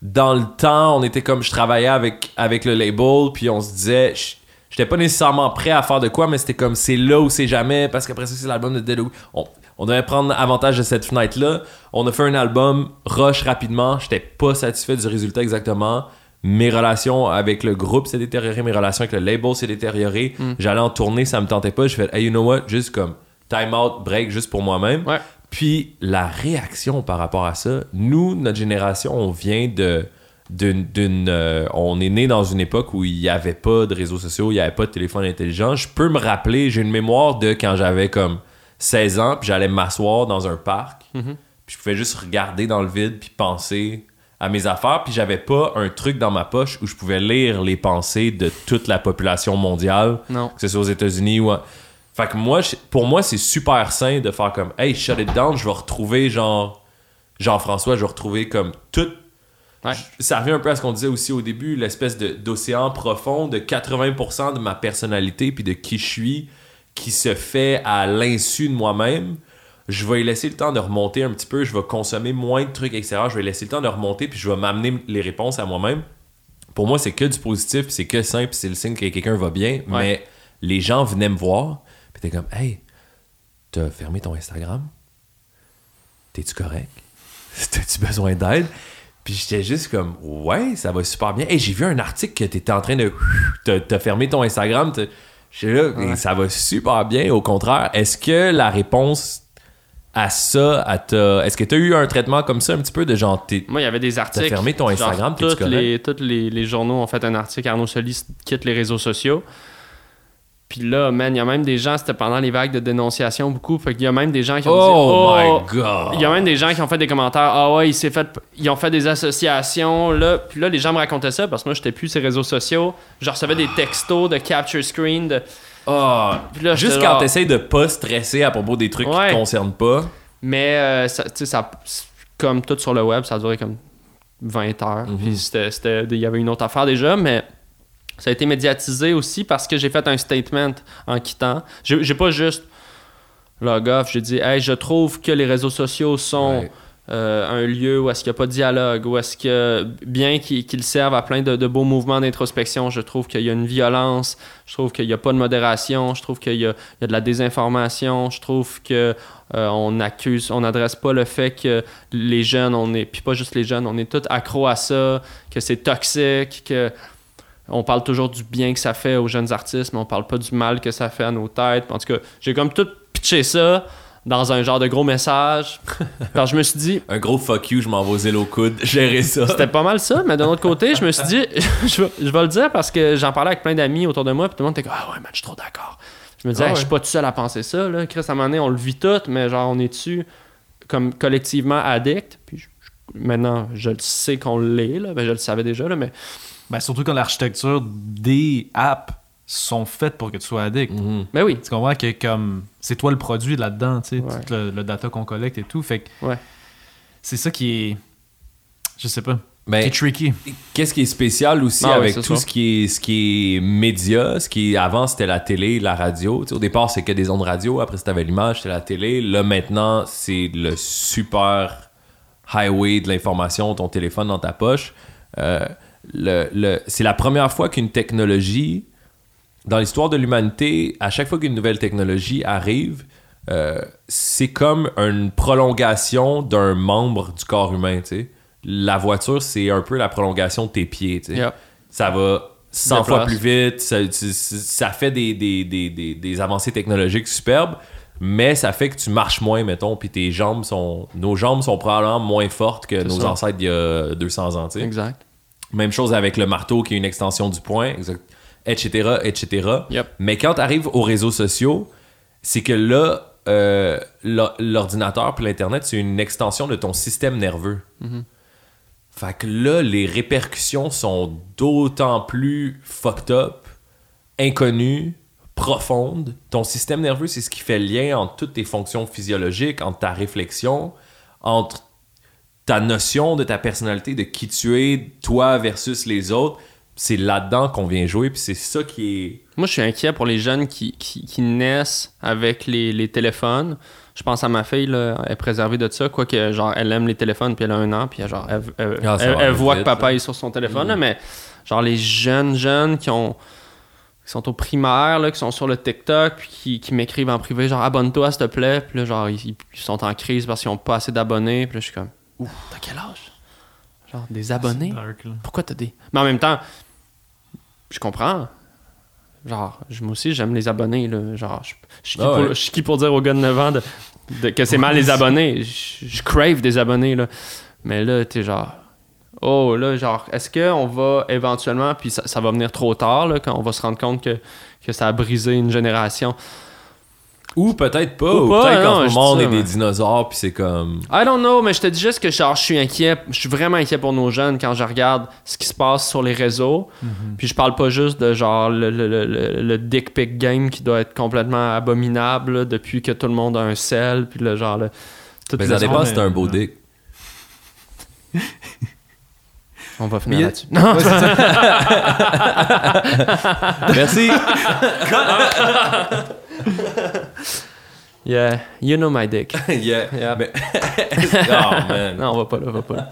dans le temps, on était comme je travaillais avec avec le label, puis on se disait je- j'étais pas nécessairement prêt à faire de quoi, mais c'était comme c'est là ou c'est jamais parce qu'après ça c'est l'album de Dead. On, on devait prendre avantage de cette fenêtre là. On a fait un album rush rapidement, j'étais pas satisfait du résultat exactement. Mes relations avec le groupe s'est détérioré, mes relations avec le label s'est détérioré. J'allais en tournée, ça me tentait pas. Je fais, hey, you know what, juste comme time out, break, juste pour moi-même. Ouais. Puis la réaction par rapport à ça, nous, notre génération, on vient de d'une d'une, euh, on est né dans une époque où il n'y avait pas de réseaux sociaux, il n'y avait pas de téléphone intelligent. Je peux me rappeler, j'ai une mémoire de quand j'avais comme 16 ans, puis j'allais m'asseoir dans un parc, puis je pouvais juste regarder dans le vide puis penser à mes affaires, puis j'avais pas un truc dans ma poche où je pouvais lire les pensées de toute la population mondiale Non. que ce soit aux États-Unis ou. à- Fait que moi, pour moi, c'est super sain de faire comme, hey, shut it down, je vais retrouver genre Jean-François, je vais retrouver comme tout. Ouais. Je- Ça revient un peu à ce qu'on disait aussi au début, l'espèce de- d'océan profond de 80% de ma personnalité puis de qui je suis qui se fait à l'insu de moi-même. Je vais laisser le temps de remonter un petit peu, je vais consommer moins de trucs extérieurs, je vais laisser le temps de remonter puis je vais m'amener les réponses à moi-même. Pour moi, c'est que du positif, c'est que simple, c'est le signe que quelqu'un va bien, mais les gens venaient me voir, puis t'es comme, hey, t'as fermé ton Instagram? T'es-tu correct? T'as-tu besoin d'aide? Puis j'étais juste comme, ouais, ça va super bien. Hey, j'ai vu un article que t'étais en train de. T'as fermé ton Instagram. T'as- là, et ça va super bien. Au contraire, est-ce que la réponse à ça, à ta... est-ce que t'as eu un traitement comme ça un petit peu de genre, t'es- Moi, il y avait des articles. fermé ton Instagram, toutes correct? les, toutes les, les journaux ont fait un article. Arnaud Solis quitte les réseaux sociaux. Puis là, man, il y a même des gens, c'était pendant les vagues de dénonciation beaucoup. Fait qu'il y a même des gens qui ont Oh, dit. my god! Il y a même des gens qui ont fait des commentaires. Ah ouais, il s'est fait. Ils ont fait des associations. Là. Puis là, les gens me racontaient ça parce que moi, j'étais plus sur les réseaux sociaux. Je recevais des textos de capture screen. De... Puis là, juste quand t'essayes de pas stresser à propos des trucs qui te concernent pas. Mais, euh, ça, tu sais, ça, comme tout sur le web, ça a duré comme 20 heures. Mhm. Puis c'était- c'était- il y avait une autre affaire déjà, mais ça a été médiatisé aussi parce que j'ai fait un statement en quittant. J'ai pas juste log off, j'ai dit, hey, je trouve que les réseaux sociaux sont. Ouais. euh, un lieu où est-ce qu'il n'y a pas de dialogue, où est-ce que, bien qu'ils servent à plein de, de beaux mouvements d'introspection, je trouve qu'il y a une violence, je trouve qu'il n'y a pas de modération, je trouve qu'il y, a il y a de la désinformation, je trouve que euh, on accuse, on n'adresse pas le fait que les jeunes, on est, puis pas juste les jeunes, on est tous accros à ça, que c'est toxique, que on parle toujours du bien que ça fait aux jeunes artistes, mais on parle pas du mal que ça fait à nos têtes. En tout cas, j'ai comme tout pitché ça dans un genre de gros message. Alors je me suis dit, Un gros fuck you, je m'en vais aux îles au coude, gérer ça. c'était pas mal ça, mais d'un autre côté, je me suis dit, je vais, je vais le dire parce que j'en parlais avec plein d'amis autour de moi, puis tout le monde était comme, ah ouais, man, je suis trop d'accord. Je me disais, Ah Hey, je suis pas tout seul à penser ça, là. Chris, à un moment donné, on le vit tout, mais genre, on est-tu comme collectivement addict? Puis je- je- maintenant, je le sais qu'on l'est, là. Ben, je le savais déjà, là, mais Ben, surtout quand l'architecture des apps sont faites pour que tu sois addict. Mhm. mais oui. Tu comprends que comme c'est toi le produit là-dedans, tu sais, Ouais. tout le, le data qu'on collecte et tout. Fait que Ouais. c'est ça qui est. Je sais pas. Ben, qui est tricky. Qu'est-ce qui est spécial aussi Ah avec c'est tout ça. ce qui est ce qui est média, ce qui est avant c'était la télé, la radio. Tu sais, au départ c'est que des ondes radio, après c'était l'image, c'était la télé. Là maintenant c'est le super highway de l'information, ton téléphone dans ta poche. Euh, le, le- c'est la première fois qu'une technologie dans l'histoire de l'humanité, à chaque fois qu'une nouvelle technologie arrive, euh, c'est comme une prolongation d'un membre du corps humain, tu sais. La voiture, c'est un peu la prolongation de tes pieds. Yep. Ça va 100 Déplace. fois plus vite, ça, fait des, des, des, des, des avancées technologiques superbes, mais ça fait que tu marches moins, mettons, puis tes jambes sont... Nos jambes sont probablement moins fortes que nos ça. ancêtres il y a 200 ans, tu sais. Exact. Même chose avec le marteau qui est une extension du poing, etc., etc. Yep. Mais quand tu arrives aux réseaux sociaux, c'est que là, euh, l'o- l'ordinateur puis l'Internet, c'est une extension de ton système nerveux. Mhm. Fait que là, les répercussions sont d'autant plus fucked up, inconnues, profondes. Ton système nerveux, c'est ce qui fait le lien entre toutes tes fonctions physiologiques, entre ta réflexion, entre ta notion de ta personnalité, de qui tu es, toi versus les autres. C'est là-dedans qu'on vient jouer, puis c'est ça qui est. Moi, je suis inquiet pour les jeunes qui, qui, qui naissent avec les, les téléphones. Je pense à ma fille, là, elle est préservée de ça, quoique, genre, elle aime les téléphones, puis elle a un an, puis genre, elle, elle- Ah, ça elle- vite, voit que là. papa est sur son téléphone, là, mais genre, les jeunes jeunes qui ont qui sont au primaire, là, qui sont sur le TikTok, puis qui, qui m'écrivent en privé, genre, abonne-toi, s'il te plaît, puis là, genre, ils, ils sont en crise parce qu'ils ont pas assez d'abonnés, puis là, je suis comme, ouf, t'as quel âge? Genre, des abonnés? Dark, pourquoi t'as des. Mais en même temps, je comprends. Genre, je- moi aussi, j'aime les abonnés. Là. Genre, je, je suis qui, Ah pour- ouais. je suis qui pour dire aux gars de 9 ans de, de- que c'est mal les abonnés. Je, je crave des abonnés. Là. Mais là, t'es genre. Oh, là, genre, est-ce qu'on va éventuellement, puis ça, ça va venir trop tard, là, quand on va se rendre compte que, que ça a brisé une génération? Ou peut-être pas, Ou ou, pas, peut-être qu'en ce moment on est ça, des mais- dinosaures, puis c'est comme. I don't know, mais je te dis juste que genre, je suis inquiet. Je suis vraiment inquiet pour nos jeunes quand je regarde ce qui se passe sur les réseaux. Puis je parle pas juste de genre le, le, le, le- le dick pic game qui doit être complètement abominable là, depuis que tout le monde a un sel. Puis le genre. le- toutes Ben, ça dépend mais- si t'as un beau dick. On va finir Mais- là-dessus. Non, Merci! yeah, you know my dick. yeah. Yeah. Mais- oh man. Non, on va pas là, on va pas là.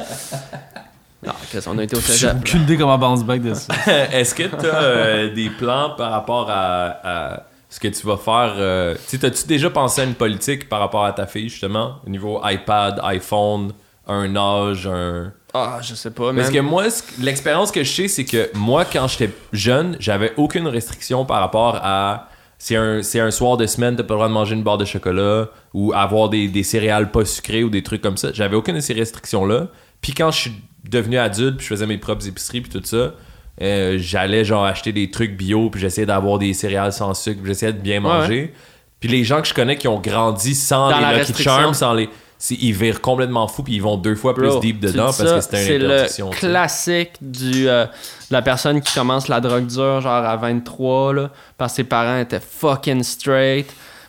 Non, Chris, on a été au J'ai cégep. aucune idée comment bounce back de ça. Est-ce que tu as des plans par rapport à, à ce que tu vas faire? euh, tu T'as-tu déjà pensé à une politique par rapport à ta fille, justement? Au niveau iPad, iPhone, un âge, un. Ah, je sais pas, Parce man. que moi, ce- l'expérience que je sais, c'est que moi, quand j'étais jeune, j'avais aucune restriction par rapport à. C'est un, soir de semaine, t'as pas le droit de manger une barre de chocolat ou avoir des, des céréales pas sucrées ou des trucs comme ça. J'avais aucune de ces restrictions-là. Puis quand je suis devenu adulte, puis je faisais mes propres épiceries, puis tout ça, euh, j'allais genre acheter des trucs bio, puis j'essayais d'avoir des céréales sans sucre, puis j'essayais de bien Ouais, manger. Puis les gens que je connais qui ont grandi sans Dans les Lucky. Charms, sans les. C'est- Ils virent complètement fous, puis ils vont deux fois plus deep dedans parce ça, que c'était C'est une le interdiction. tu sais. classique du, euh, de la personne qui commence la drogue dure, genre à 23, là, parce que ses parents étaient fucking straight.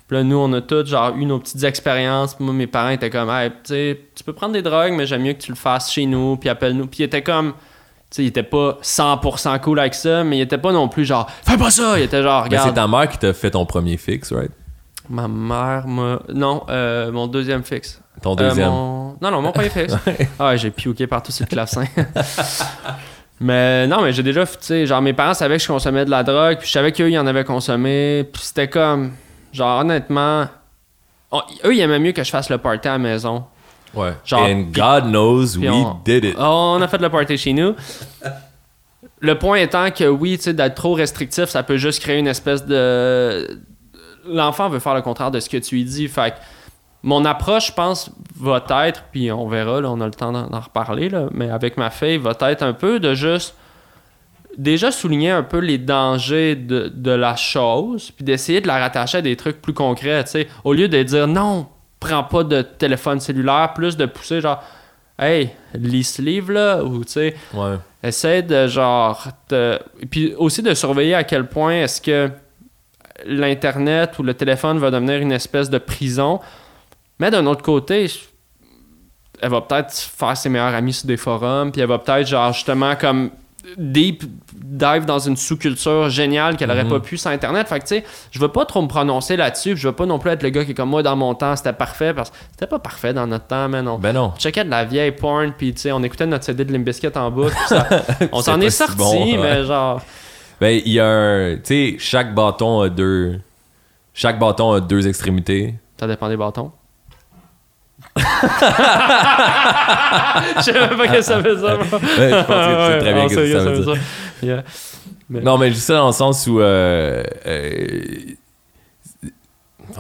Puis là, nous, on a tous, genre, eu nos petites expériences. Puis Moi, mes parents étaient comme, hey, tu peux prendre des drogues, mais j'aime mieux que tu le fasses chez nous, puis appelle-nous. Puis ils étaient comme, tu sais, ils étaient pas 100% cool avec ça, mais ils étaient pas non plus genre, fais pas ça! Ils étaient genre, Mais c'est regarde. ta mère qui t'a fait ton premier fixe, right? Ma mère m'a. Non, euh, mon deuxième fixe. Ton Euh, deuxième. mon- Non, non, mon premier fixe. ah j'ai piouqué partout sur le clavecin. mais non, mais j'ai déjà, tu sais, genre mes parents savaient que je consommais de la drogue, puis je savais qu'eux, ils en avaient consommé, puis c'était comme, genre honnêtement, on- eux, ils aimaient mieux que je fasse le party à la maison. Ouais. genre, And God knows we on- did it. On a fait le party chez nous. Le point étant que oui, tu sais, d'être trop restrictif, ça peut juste créer une espèce de. L'enfant veut faire le contraire de ce que tu lui dis. Fait que mon approche, je pense, va être, puis on verra, là, on a le temps d'en reparler, là, mais avec ma fille, va être un peu de juste déjà souligner un peu les dangers de, de la chose, puis d'essayer de la rattacher à des trucs plus concrets, tu sais. Au lieu de dire non, prends pas de téléphone cellulaire, plus de pousser genre, hey, lis ce livre-là, ou tu sais, Ouais. essaie de genre. te- Puis aussi de surveiller à quel point est-ce que l'Internet ou le téléphone va devenir une espèce de prison. Mais d'un autre côté, elle va peut-être faire ses meilleurs amis sur des forums, puis elle va peut-être, genre, justement, comme deep dive dans une sous-culture géniale qu'elle aurait Mhm. pas pu sans Internet. Fait que, tu sais, je veux pas trop me prononcer là-dessus, je veux pas non plus être le gars qui est comme moi dans mon temps, c'était parfait, parce que c'était pas parfait dans notre temps, mais non. Ben non. On checkait de la vieille porn, puis tu sais, on écoutait notre CD de Limbiskit en boucle. ça- on s'en est si sorti, ouais. mais genre. Ben, il y a un. Tu sais, chaque bâton a deux. Chaque bâton a deux extrémités. Ça dépend des bâtons. Je sais même pas ce que ça veut dire. moi. Ouais, je pense que tu sais très bien Ouais, ce que on ça veut dire. Yeah. Non, mais juste ça dans le sens où. euh, euh,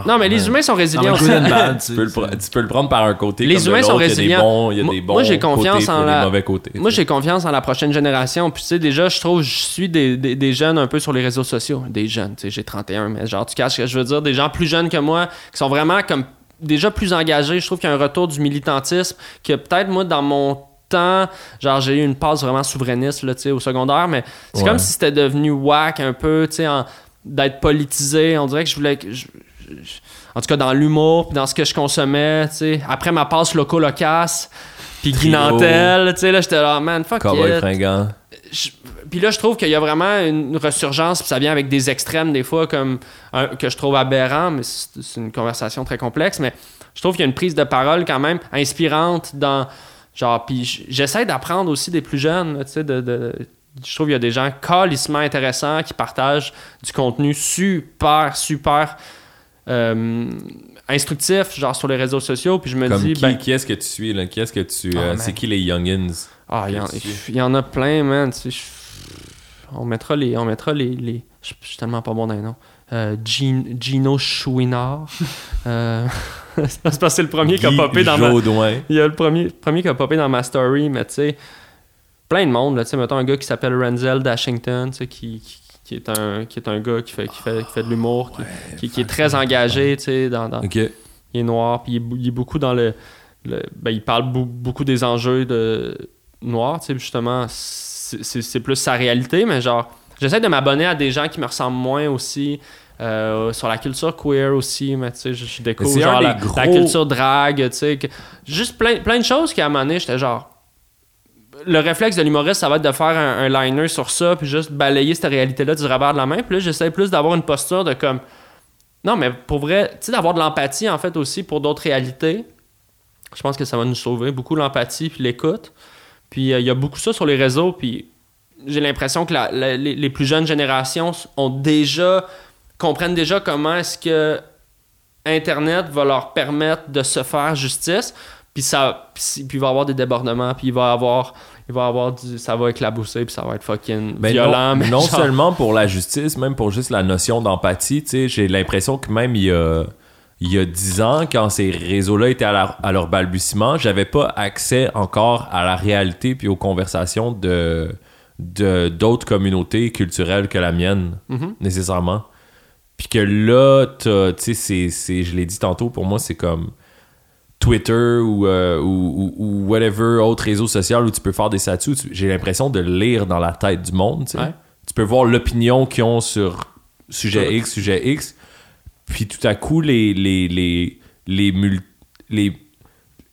Non, mais les humains sont résilients Good aussi. and bad, tu, peux le, pre- tu peux le prendre par un côté. Les comme de humains sont l'autre, Il y résilients. a des bons, il y a Moi- des bons moi, j'ai confiance côtés en la- des mauvais côtés. Moi, j'ai confiance en la prochaine génération. Puis, tu sais, déjà, je trouve, je suis des, des, des jeunes un peu sur les réseaux sociaux. Des jeunes, tu sais, j'ai 31, mais genre, tu caches ce que je veux dire. Des gens plus jeunes que moi, qui sont vraiment comme déjà plus engagés. Je trouve qu'il y a un retour du militantisme que peut-être, moi, dans mon temps, genre, j'ai eu une passe vraiment souverainiste, là, tu sais, au secondaire, mais c'est Ouais. comme si c'était devenu whack un peu, tu sais, d'être politisé. On dirait que je voulais que. je- je- en tout cas, dans l'humour, puis dans ce que je consommais, tu sais. Après ma passe loco-locasse, puis Trio. Guinantel, tu sais, là, j'étais là, man, fuck Cowboy it. fringant. Je- Puis là, je trouve qu'il y a vraiment une resurgence, puis ça vient avec des extrêmes des fois, comme un- que je trouve aberrant, mais c'est une conversation très complexe. Mais je trouve qu'il y a une prise de parole quand même inspirante dans. Genre, puis j'essaie d'apprendre aussi des plus jeunes, tu sais, de, de- Je trouve qu'il y a des gens calissement intéressants qui partagent du contenu super, super euh, instructif, genre sur les réseaux sociaux. Puis je me Comme dis, qui, ben, qui est-ce que tu suis, là? Qui est-ce que tu. Ah, euh, c'est qui les youngins? Ah, il y, en- y a plein, man. Tu sais, on mettra les. On mettra les. les- Je suis tellement pas bon dans les noms. Euh, Gin- Gino Chouinard. euh, c'est parce que c'est le premier qui a popé dans ma. Il y a le premier, premier qui a popé dans ma story, mais tu sais, plein de monde. Là, tu sais, mettons un gars qui s'appelle Renzel Dashington, tu sais, qui, qui, qui est un, qui est un gars qui fait, qui fait, qui fait de l'humour, qui, qui, qui est très engagé, tu sais, dans, dans, Ok. il est noir, puis il il est beaucoup dans le. le- ben, il parle beaucoup des enjeux de noirs, tu sais, justement, c'est plus sa réalité, mais genre, j'essaie de m'abonner à des gens qui me ressemblent moins aussi. euh, sur la culture queer aussi, mais tu sais, je, je découvre genre la, gros- la culture drague, tu sais, que- juste plein, plein de choses qui à un moment donné, j'étais genre, le réflexe de l'humoriste, ça va être de faire un, un liner sur ça, puis juste balayer cette réalité-là du revers de la main. Puis là, j'essaie plus d'avoir une posture de comme. Non, mais pour vrai, tu sais, d'avoir de l'empathie, en fait, aussi pour d'autres réalités. Je pense que ça va nous sauver beaucoup l'empathie puis l'écoute. Puis euh, il y a beaucoup ça sur les réseaux, puis j'ai l'impression que la- la- les, les plus jeunes générations ont déjà. comprennent déjà comment est-ce que Internet va leur permettre de se faire justice. Puis ça, puis puis il va y avoir des débordements, puis il va y avoir, il va avoir du, ça va éclabousser, puis ça va être fucking Ben violent. non, mais non genre- seulement pour la justice, même pour juste la notion d'empathie, tu sais, j'ai l'impression que même il y a il y a 10 ans, quand ces réseaux-là étaient à, la- à leur balbutiement, j'avais pas accès encore à la réalité puis aux conversations de d'autres communautés culturelles que la mienne, Mhm. nécessairement. Puis que là, tu sais, c'est- c'est- je l'ai dit tantôt, pour moi, c'est comme Twitter ou, euh, ou, whatever autre réseau social où tu peux faire des statuts. Tu- J'ai l'impression de lire dans la tête du monde. tu sais. Ouais. Tu peux voir l'opinion qu'ils ont sur sujet X, sujet X. Puis tout à coup, les, les, les, les, mul- les-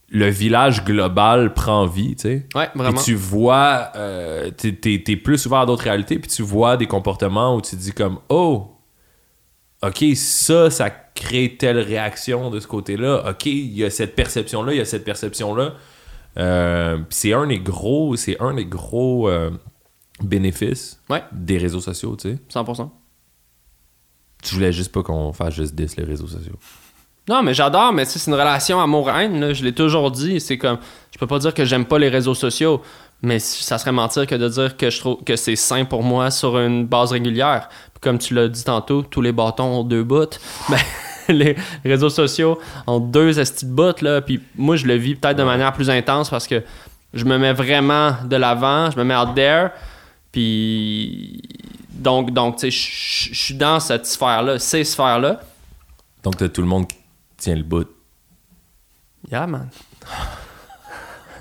le village global prend vie. tu sais. Ouais, Puis vraiment. tu vois, euh, t'es, t'es- t'es plus ouvert à d'autres réalités, puis tu vois des comportements où tu te dis comme, oh, ok, ça, ça crée telle réaction de ce côté-là. Ok, il y a cette perception-là, il y a cette perception-là. Euh, c'est un des gros, c'est un des gros euh, bénéfices Ouais. des réseaux sociaux, tu sais. 100%. Tu voulais juste pas qu'on fasse juste 10 les réseaux sociaux. Non, mais j'adore, mais c'est une relation amour-haine, je l'ai toujours dit. C'est comme, je peux pas dire que j'aime pas les réseaux sociaux, mais ça serait mentir que de dire que je trouve que c'est sain pour moi sur une base régulière. Puis comme tu l'as dit tantôt, tous les bâtons ont deux bouts. Ben, les réseaux sociaux ont deux estis de bouts, là. Puis moi, je le vis peut-être de manière plus intense parce que je me mets vraiment de l'avant, je me mets out there. Puis, donc, donc tu sais, je- suis dans cette sphère-là, ces sphères-là. Donc, t'as tout le monde qui tient le bout. Yeah, man.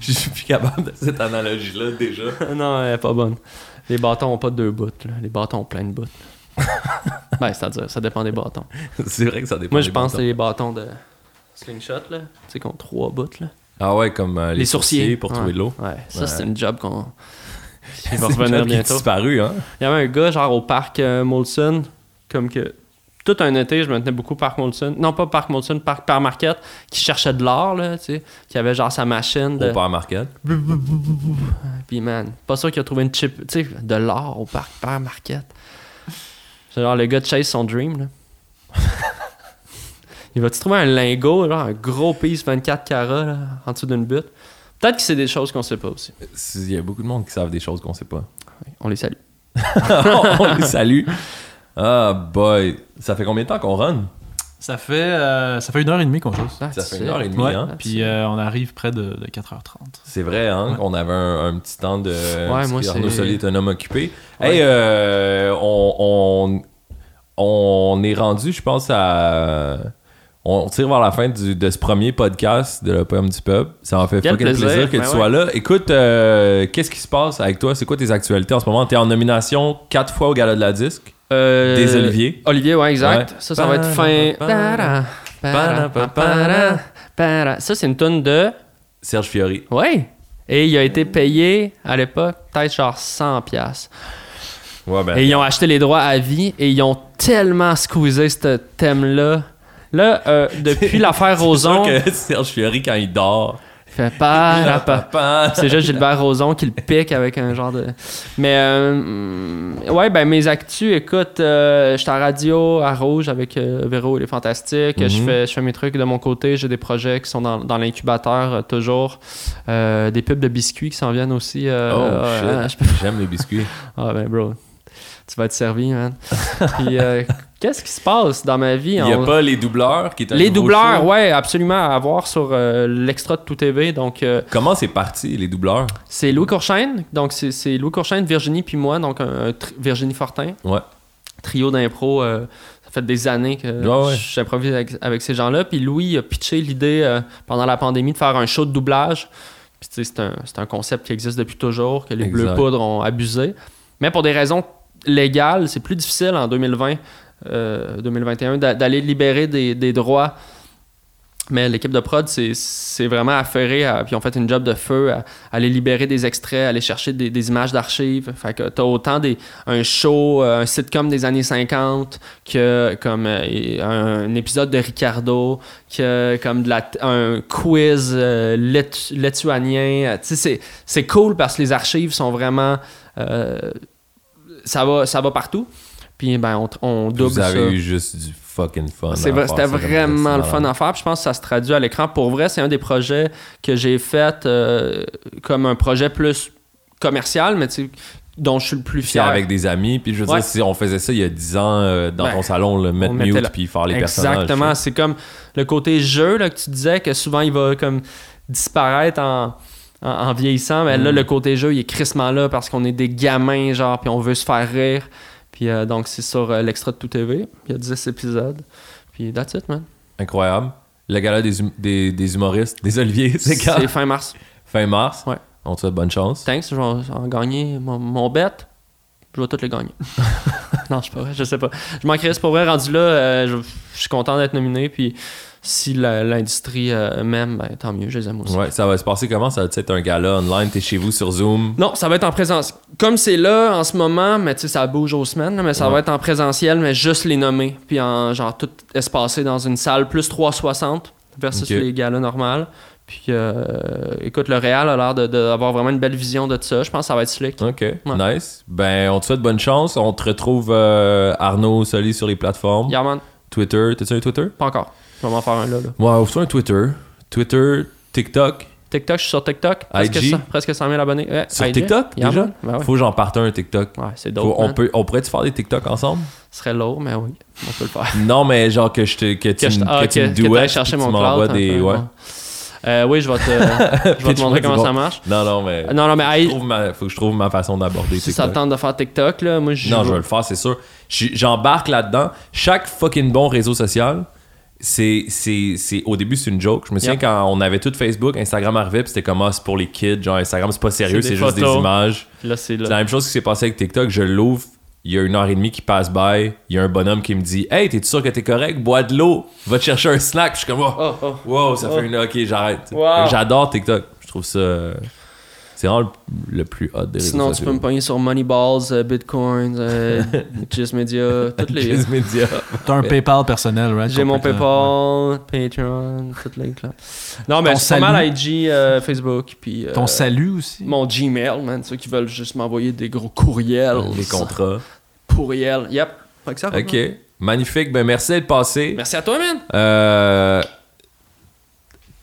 Je suis plus capable de cette analogie-là déjà. non, elle est pas bonne. Les bâtons ont pas deux bouts, là. Les bâtons ont plein de bouts. ben, c'est-à-dire, ça dépend des bâtons. C'est vrai que ça dépend. Moi, je pense que c'est les bâtons de slingshot, là. Tu sais, qui ont trois bouts, là. Ah ouais, comme euh, les, Les, sourciers, sourciers. pour Ouais. trouver de l'eau. Ouais, ça, Ouais. c'est une job qu'on. Il va revenir bientôt. disparu, hein? Il y avait un gars, genre, au parc euh, Molson, comme que. Tout un été, je me tenais beaucoup au parc Molson. Non, pas parc Molson, parc Par Market, qui cherchait de l'or, là, tu sais. Qui avait, genre, sa machine de. Au Père Market. Puis, man, pas sûr qu'il a trouvé une chip, tu sais, de l'or au parc Par Market. C'est genre le gars de Chase son dream, là. Il va-tu trouver un lingot, genre un gros piece 24 carats, là, en dessous d'une butte? Peut-être que c'est des choses qu'on sait pas aussi. Il y a beaucoup de monde qui savent des choses qu'on sait pas. On les salue. On les salue. Ah boy. Ça fait combien de temps qu'on run? Ça fait, euh, ça fait une heure et demie qu'on joue. Ça fait une heure et demie, Ouais, hein? puis euh, on arrive près de, de 4h30. C'est vrai, hein? Ouais. qu'on avait un, un petit temps de. parce moi, que Arnaud c'est- Soli est un homme occupé. Ouais. Hey, euh, on, on, on est rendu, je pense, à. On tire vers la fin du- de ce premier podcast de la poème du peuple. Ça m'a fait Quel fucking plaisir, plaisir, que ben tu ouais. sois là. Écoute, euh, qu'est-ce qui se passe avec toi? C'est quoi tes actualités en ce moment? T'es en nomination quatre fois au Gala de la Disque. Euh, Des Oliviers. Olivier, ouais, exact. Ouais. Ça, ça va être fin. Ça, c'est une tonne de. Serge Fiori. Ouais. Et il a été payé à l'époque, peut-être genre 100$. piastres. Ouais, ben. Et ils ont acheté les droits à vie et ils ont tellement squeezé ce thème-là. Là, euh, depuis l'affaire Roson, que Serge Fiori, quand il dort. il fait pas. Papa. C'est juste Gilbert Rozon qui le pique avec un genre de. Mais euh, ouais, ben mes actus, écoute, euh, j'étais à radio à Rouge avec euh, Véro, il est fantastique. Je, Mhm. fais, je fais mes trucs de mon côté. J'ai des projets qui sont dans, dans l'incubateur toujours. Des pubs de biscuits qui s'en viennent aussi. Oh shit. J'aime les biscuits. Ah ben bro, tu vas être servi, man. Puis euh, qu'est-ce qui se passe dans ma vie? Il n'y a On- pas les doubleurs qui est un Les doubleurs, show? ouais, absolument, à voir sur euh, l'extra de Tout TV. Donc, euh, Comment c'est parti, les doubleurs? c'est Louis Courchaine. Donc, c'est- c'est Louis Courchaine, Virginie, puis moi. Donc, un, Virginie Fortin. Ouais. Trio d'impro. ça fait des années que ouais. j'improvise avec, avec ces gens-là. Puis Louis a pitché l'idée euh, pendant la pandémie de faire un show de doublage. Puis, c'est un, c'est un concept qui existe depuis toujours, que les Exact. Bleus Poudres ont abusé. Mais pour des raisons légales, c'est plus difficile en 2020, euh, 2021 d'a- d'aller libérer des, droits. Mais l'équipe de prod, c'est- vraiment affairé, puis on fait une job de feu à, aller libérer des extraits, aller chercher des, images d'archives. Fait que t'as autant des, un show, euh, un sitcom des années 50 que comme euh, un, épisode de Ricardo, que comme un quiz euh, lituanien. C'est- cool parce que les archives sont vraiment... euh, ça, va, ça va partout. Puis ben, on, on double Vous avez ça. eu juste du fucking fun. C'était ça ça, vraiment le fun à faire. Puis je pense que ça se traduit à l'écran. Pour vrai, c'est un des projets que j'ai fait euh, comme un projet plus commercial, mais tu dont je suis le plus Puis fier. avec des amis. Puis je veux Ouais. dire, si on faisait ça il y a 10 ans euh, dans Ben, ton salon, le mettre mute la- puis faire les personnages. Exactement. C'est comme le côté jeu là, que tu disais que souvent il va comme disparaître en, en, en vieillissant. Mais là, Mm. le côté jeu, il est crissement là parce qu'on est des gamins, genre, puis on veut se faire rire. Puis euh, donc, c'est sur euh, l'extra de Tout TV. Il y a 10 épisodes. Puis that's it, man. Incroyable. Le gala des, hum- des, des humoristes, des Oliviers, c'est quand? C'est fin mars. Fin mars? Ouais. On te souhaite bonne chance. Thanks, je vais en gagner mon, mon bet. Je vais toutes les gagner. non, je sais pas je sais pas. Je m'en pour vrai, rendu là, euh, je, je suis content d'être nominé, puis si l'industrie euh, m'aime, ben, tant mieux, je les aime aussi. Ouais, ça va se passer comment? Ça? Va être un gala online, t'es chez vous sur Zoom? Non, ça va être en présence. Comme c'est là en ce moment, mais tu sais, ça bouge aux semaines, mais ça Ouais. va être en présentiel, mais juste les nommer. Puis en genre tout espacé dans une salle plus 360 versus les galas normales. Puis euh, écoute, le Real a l'air de- d'avoir vraiment une belle vision de ça. Je pense que ça va être slick. Ok, nice. Ben, on te souhaite bonne chance. On te retrouve euh, Arnaud Soli sur les plateformes. Yeah, man. Twitter, t'as-tu un Twitter? Pas encore. Je vais m'en faire un là. là. Ouais, ouvre-toi un Twitter. Twitter, TikTok. TikTok, je suis sur TikTok. Presque, IG? cent- presque 100 000 abonnés. Ouais, Sur IG. TikTok, Yeah, déjà? Ben ouais. Faut que j'en parte un TikTok. Ouais, c'est Faut- dope. on, peut, on pourrait-tu faire des TikTok ensemble? Ce serait lourd, mais oui, on peut le faire. Non, mais genre que, je te, que tu, que je, me- ah, que tu me que, que chercher mon cloud. des... Ouais. Euh, oui, je vais te, je vais te montrer comment bon. ça marche. Non, non, mais. Euh, Non, non, mais Je hey, trouve ma- faut que je trouve ma façon d'aborder si ça TikTok. tente de faire TikTok, là, moi, je Non, je vais le faire, c'est sûr. Je- J'embarque là-dedans. Chaque fucking bon réseau social, c'est, au début, c'est une joke. Je me souviens quand on avait tout Facebook, Instagram arrivait, puis c'était comme, ah, c'est pour les kids. Genre, Instagram, c'est pas sérieux, C'est juste des images. Là, c'est la même chose qui s'est passé avec TikTok. Je l'ouvre, il y a une heure et demie qui passe by. Il y a un bonhomme qui me dit, Hey, t'es sûr que t'es correct? Bois de l'eau. Va te chercher un snack. Je suis comme, oh, Oh, oh. wow, ça Oh. fait une. Ok, j'arrête. Wow. J'adore TikTok. Je trouve ça. C'est vraiment le, le plus hot des réseaux Sinon, tu peux me pogner sur Moneyballs, euh, Bitcoin, euh, Media, toutes les. Les médias. T'as un PayPal personnel, right? J'ai Ton mon PayPal. Patreon, toutes les clans. Non, mais Ton c'est pas mal salut. IG, euh, Facebook, puis. euh, Ton salut aussi. Mon Gmail, man, ceux qui veulent juste m'envoyer des gros courriels. Les contrats. Pourriels. Yep. Fait que ça, Ok. Magnifique. Ben, merci d'être passé. Merci à toi, man. Euh,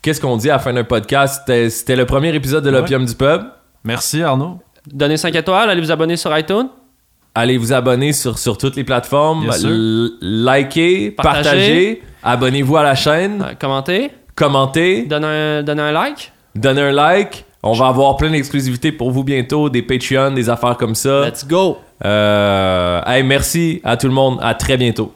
Qu'est-ce qu'on dit à la fin d'un podcast? C'était- C'était le premier épisode de Ouais. l'Opium du Pub. Merci Arnaud. Donnez 5 étoiles, allez vous abonner sur iTunes. Allez vous abonner sur, sur toutes les plateformes. Likez, Partagez. partagez. Abonnez-vous à la chaîne. Euh, commentez. Commentez. Donnez un, donnez un like. Donnez un like. On va avoir plein d'exclusivités pour vous bientôt, des Patreon, des affaires comme ça. Let's go. Euh, hey, merci à tout le monde. À très bientôt.